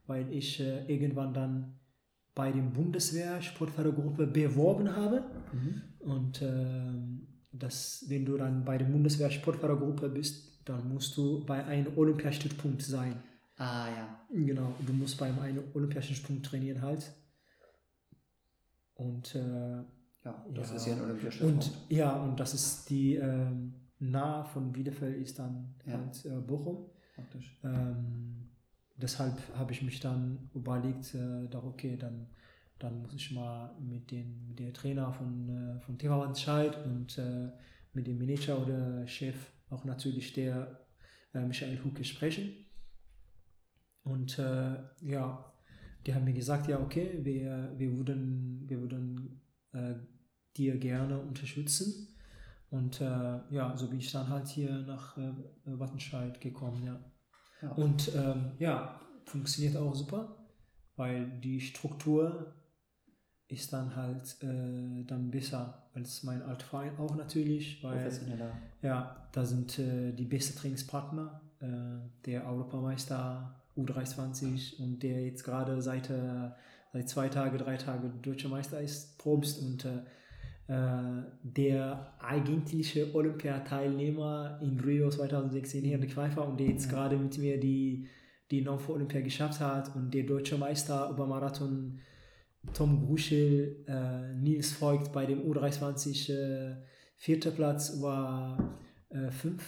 weil ich äh, irgendwann dann bei dem Bundeswehr Sportfördergruppe beworben habe. Mhm. Und ähm, dass, wenn du dann bei der Bundeswehr Sportfördergruppe bist, dann musst du bei einem Olympiastützpunkt sein. Ah ja. Genau, du musst beim einem Olympiastützpunkt trainieren halt. Und äh, ja, das ja. ist ja ein Olympiastützpunkt. Und ja, und das ist die ähm, nahe von Bielefeld ist dann ja. halt äh, Bochum. Praktisch. Ähm, deshalb habe ich mich dann überlegt, äh, doch okay, dann, dann muss ich mal mit, den, mit der Trainer von, äh, von TV und äh, mit dem Manager oder Chef auch natürlich der äh, Michael Hucke sprechen. Und äh, ja, die haben mir gesagt, ja, okay, wir, wir würden, wir würden äh, dir gerne unterstützen. Und äh, ja, so bin ich dann halt hier nach äh, Wattenscheid gekommen, ja. ja. Und ähm, ja, funktioniert auch super, weil die Struktur ist dann halt äh, dann besser als mein alter Verein auch natürlich, weil ja, da sind äh, die besten Trainingspartner, äh, der Europameister U23 und der jetzt gerade seit, äh, seit zwei Tage, drei Tage deutscher Meister ist, Probst und äh, äh, der eigentliche Olympiateilnehmer in Rio 2016, Henrik Pfeiffer, und der jetzt ja. gerade mit mir die, die Norm für Olympia geschafft hat und der deutsche Meister über Marathon Tom Gruschel, äh, Nils Voigt bei dem U23 äh, vierter Platz über äh, 5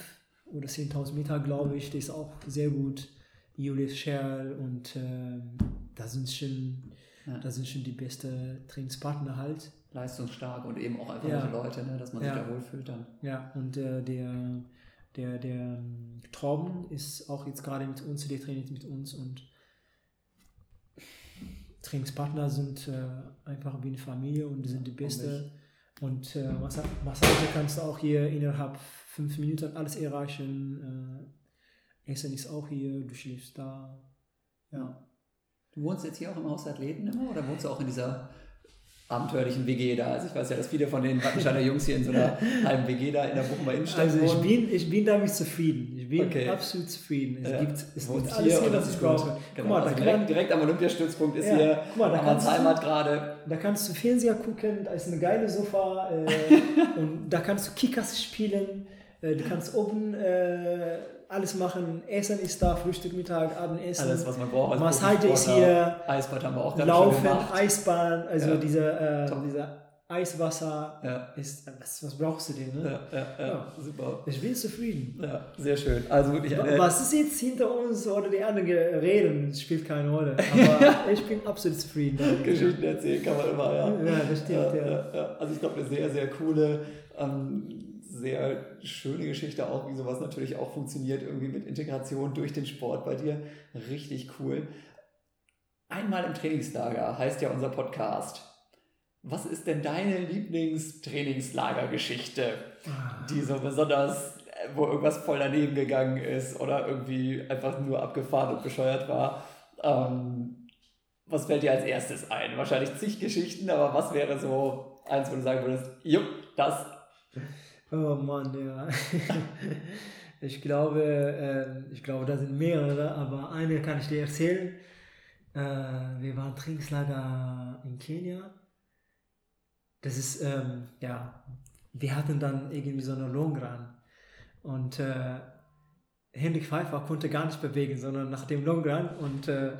oder 10.000 Meter, glaube ich. Der ist auch sehr gut. Julius Scherl und äh, da sind schon, ja. da sind schon die besten Trainingspartner halt. Leistungsstark und eben auch einfach ja. Leute, ne, dass man ja. sich da wohlfühlt dann. Ja, und äh, der, der, der ähm, Trauben ist auch jetzt gerade mit uns, der trainiert mit uns und Trainingspartner sind äh, einfach wie eine Familie und sind die beste. Und äh, Massage kannst du auch hier innerhalb fünf Minuten alles erreichen. Äh, Essen ist auch hier, du schläfst da. Ja. Du wohnst jetzt hier auch im Haus Athleten immer oder wohnst du auch in dieser abenteuerlichen WG da. Also ich weiß ja, dass viele von den Wattenscheiner Jungs hier in so einer (laughs) halben WG da in der Bochumer Innenstadt Also ich bin, ich bin damit zufrieden. Ich bin okay. absolut zufrieden. Es ja. gibt, es gibt alles hier, was ich brauche. Genau. Also direkt, direkt am Olympiastützpunkt ist ja. hier mal, da Heimat gerade. Da kannst du Fernseher gucken, da ist eine geile Sofa äh, (laughs) und da kannst du Kickers spielen. Äh, du kannst oben äh, alles machen. Essen ist da, Frühstück, Mittag, Abendessen. Alles, was man braucht. Massage ist hier. Eisbad haben wir auch Laufen, Eisbahn, also ja. diese, äh, diese Eiswasser ja. ist, was, was brauchst du denn? Ne? Ja, ja, ja, super. Ich bin zufrieden. Ja, sehr schön. Also wirklich eine was ist jetzt hinter uns oder die anderen reden, spielt keine Rolle. Aber (laughs) ich bin absolut zufrieden. Geschichten erzählen kann man immer, ja. Ja, das stimmt, ja. Also ich glaube, eine sehr, sehr coole ähm, sehr schöne Geschichte auch, wie sowas natürlich auch funktioniert, irgendwie mit Integration durch den Sport bei dir. Richtig cool. Einmal im Trainingslager heißt ja unser Podcast. Was ist denn deine Lieblingstrainingslagergeschichte, ah. die so besonders wo irgendwas voll daneben gegangen ist oder irgendwie einfach nur abgefahren und bescheuert war. Ähm, was fällt dir als erstes ein? Wahrscheinlich zig Geschichten, aber was wäre so eins, wo du sagen würdest, jupp, das. Oh Mann, ja. (laughs) ich glaube, äh, ich glaube, da sind mehrere, aber eine kann ich dir erzählen. Äh, wir waren Trainingslager in Kenia. Das ist, ähm, ja, wir hatten dann irgendwie so eine Long Run. Und äh, Hendrik Pfeiffer konnte gar nicht bewegen, sondern nach dem Long Run und äh,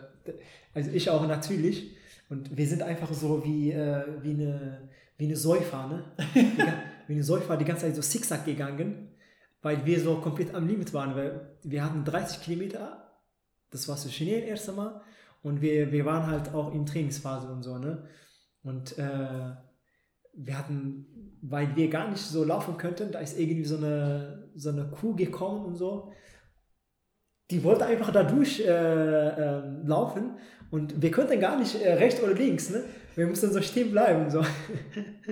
also ich auch natürlich. Und wir sind einfach so wie, äh, wie, eine, wie eine Säufer, ne? (laughs) wie eine Säufer die ganze Zeit so Zickzack gegangen, weil wir so komplett am Limit waren. Weil wir hatten 30 Kilometer, das war so Schnee erst einmal. Und wir, wir waren halt auch in Trainingsphase und so, ne? Und äh, wir hatten, weil wir gar nicht so laufen könnten, da ist irgendwie so eine, so eine Kuh gekommen und so. Die wollte einfach da durch äh, äh, laufen und wir konnten gar nicht äh, rechts oder links. Ne? Wir mussten so stehen bleiben. So.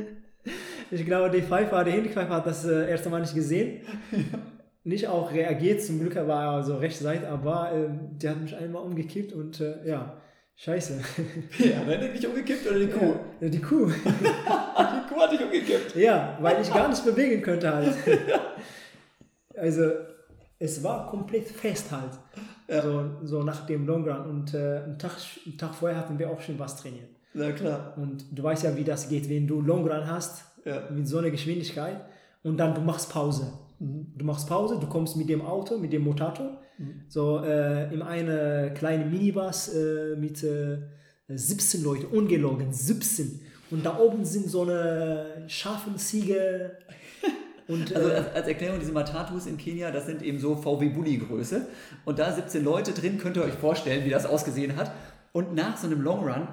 (laughs) ich glaube, der Pfeifer, der Handypfeifer hat das äh, erste Mal nicht gesehen. (laughs) Nicht auch reagiert, zum Glück war er so rechts seit, aber ähm, der hat mich einmal umgekippt und äh, ja, Scheiße. Ja, wenn der dich umgekippt oder die Kuh? Ja, die Kuh. (laughs) die Kuh hat dich umgekippt. Ja, weil ich gar nicht bewegen könnte halt. Also, es war komplett fest halt. Ja. So, so nach dem Long Run. Und äh, einen, Tag, einen Tag vorher hatten wir auch schon was trainiert. Na klar. Und du weißt ja, wie das geht, wenn du Long Run hast, ja. mit so einer Geschwindigkeit und dann du machst Pause. Mhm. Du machst Pause, du kommst mit dem Auto, mit dem Motato, mhm. so äh, in eine kleine Minibus äh, mit äh, 17 Leuten, ungelogen, 17. Und da oben sind so eine scharfen Ziege. (laughs) Und, also äh, als, als, Erklärung, diese Matatus in Kenia, das sind eben so VW Bulli Größe. Und da 17 Leute drin, könnt ihr euch vorstellen, wie das ausgesehen hat. Und nach so einem Long Run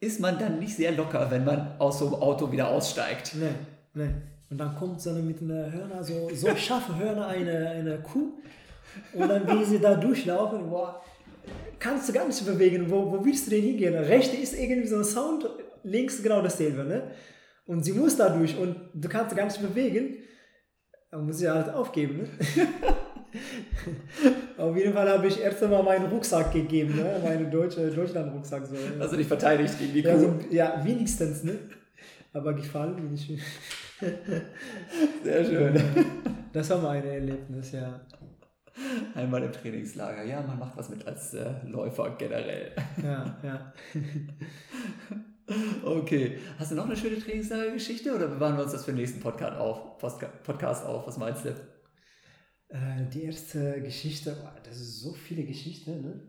ist man dann nicht sehr locker, wenn man aus so einem Auto wieder aussteigt. Nee, nee. Und dann kommt so eine mit einer Hörner, so, so scharfe Hörner, eine, eine Kuh. Und dann, wie sie da durchlaufen, boah, kannst du gar nicht bewegen. Wo, wo willst du denn hingehen? Rechte ist irgendwie so ein Sound, links genau dasselbe. Ne? Und sie muss da durch und du kannst gar nicht bewegen. Dann muss sie halt aufgeben. Ne? (laughs) Auf jeden Fall habe ich erst einmal meinen Rucksack gegeben, ne? meinen deutsche Deutschland-Rucksack. So. Also dich verteidigt gegen die Kuh? Ja, so, ja, wenigstens. Ne? Aber gefallen bin ich. Sehr schön. Das war mein Erlebnis, ja. (laughs) Einmal im Trainingslager. Ja, man macht was mit als äh, Läufer generell. Ja, ja. (laughs) Okay. Hast du noch eine schöne Trainingslagergeschichte oder bewahren wir uns das für den nächsten Podcast auf? Podcast auf? Was meinst du? Äh, die erste Geschichte, das ist so viele Geschichten, ne?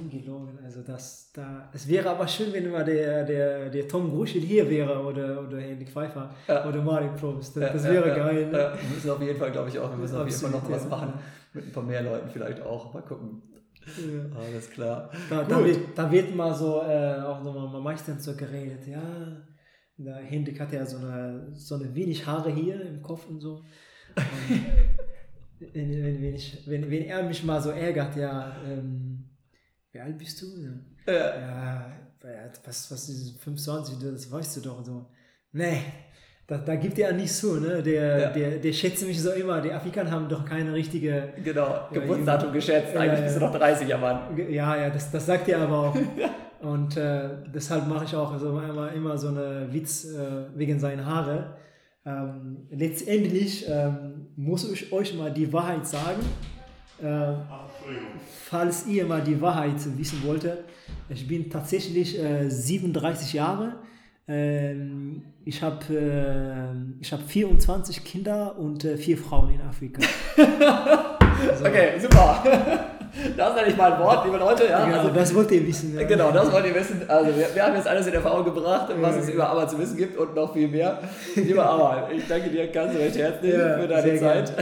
Ungelogen. Also das da. Es wäre aber schön, wenn immer der, der, der Tom Gruschel hier wäre oder, oder Henrik Pfeiffer ja. oder Mario Probst. Das, ja, wäre ja, geil. Ne? Wir müssen auf jeden Fall, glaube ich, auch, wir müssen auf jeden Fall noch was machen. Mit ein paar mehr Leuten vielleicht auch. Mal gucken. Ja. Alles klar. Da, da, wird, da wird mal so, äh, auch nochmal meistens so geredet, ja. Der Hendrik hat ja so eine, so eine wenig Haare hier im Kopf und so. Und wenn, wenn, wenn, ich, wenn, wenn er mich mal so ärgert, ja, ähm, wie alt bist du? Ja, ja was, was ist 25, das weißt du doch so. Nee, da, da gibt er nicht so, ne? Der, ja. der, der schätzt mich so immer. Die Afrikaner haben doch keine richtige. Genau, Geburtsdatum geschätzt. Eigentlich bist du noch 30er Mann. Ja, ja, das, das sagt er aber auch. (laughs) Und äh, deshalb mache ich auch also immer, immer so einen Witz äh, wegen seinen Haare. Ähm, letztendlich ähm, muss ich euch mal die Wahrheit sagen. Äh, falls ihr mal die Wahrheit wissen wollte, ich bin tatsächlich äh, 37 Jahre. Ähm, ich habe äh, hab 24 Kinder und äh, vier Frauen in Afrika. also, (laughs) okay, super. (laughs) Das ist eigentlich mal ein Wort, liebe Leute. Ja, genau, also, das wollt ihr wissen. Ja. Genau, das wollt ihr wissen. Also wir, wir, haben jetzt alles in Erfahrung gebracht, was es über Arbeit zu wissen gibt und noch viel mehr. Lieber Arbeit, ich danke dir ganz recht herzlich ja, für deine Zeit.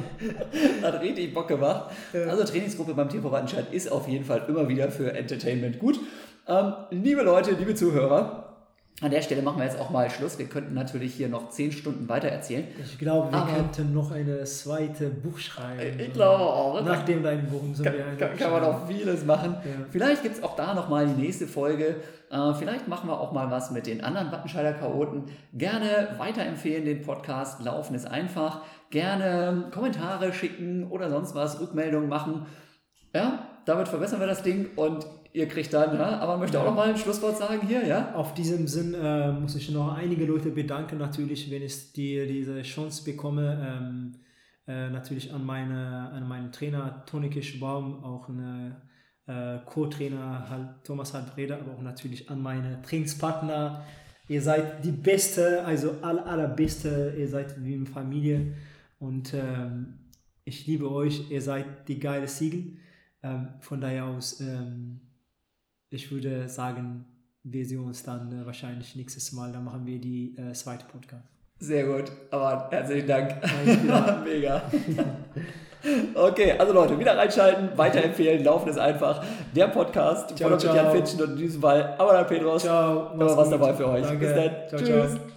(laughs) Hat richtig Bock gemacht. Ja. Also Trainingsgruppe beim TV Wattenscheid ist auf jeden Fall immer wieder für Entertainment gut. Ähm, liebe Leute, liebe Zuhörer, an der Stelle machen wir jetzt auch mal Schluss. Wir könnten natürlich hier noch zehn Stunden weiter erzählen. Ich glaube, wir Aber könnten noch eine zweite Buch schreiben. Ich glaube auch. Nachdem dein Buch so kann, kann, kann man auch vieles machen. Ja. Vielleicht gibt es auch da nochmal die nächste Folge. Äh, vielleicht machen wir auch mal was mit den anderen Wattenscheider Chaoten. Gerne weiterempfehlen den Podcast. Laufen ist einfach. Gerne Kommentare schicken oder sonst was, Rückmeldungen machen. Ja, damit verbessern wir das Ding und ihr kriegt dann, ja, aber möchte auch noch mal ein Schlusswort sagen hier, ja? Auf diesem Sinn äh, muss ich noch einige Leute bedanken, natürlich, wenn ich die, diese Chance bekomme. Ähm, äh, natürlich an, meine, an meinen Trainer Toni Kischbaum, auch eine äh, Co-Trainer halt Thomas Halbreder, aber auch natürlich an meine Trainingspartner. Ihr seid die Beste, also aller, allerbeste, ihr seid wie eine Familie und ähm, ich liebe euch, ihr seid die geile Siegel. Ähm, von daher aus, ähm, ich würde sagen, wir sehen uns dann äh, wahrscheinlich nächstes Mal. Dann machen wir die äh, zweite Podcast. Sehr gut, aber herzlichen Dank. (laughs) Mega. (laughs) Okay, also Leute, wieder reinschalten, weiterempfehlen, laufen ist einfach. Der Podcast ciao, von Jan Fitschen und in diesem Fall Amaral Petros. Ciao. Immer was dabei für euch. Danke. Bis dann. Ciao, Tschüss. Ciao.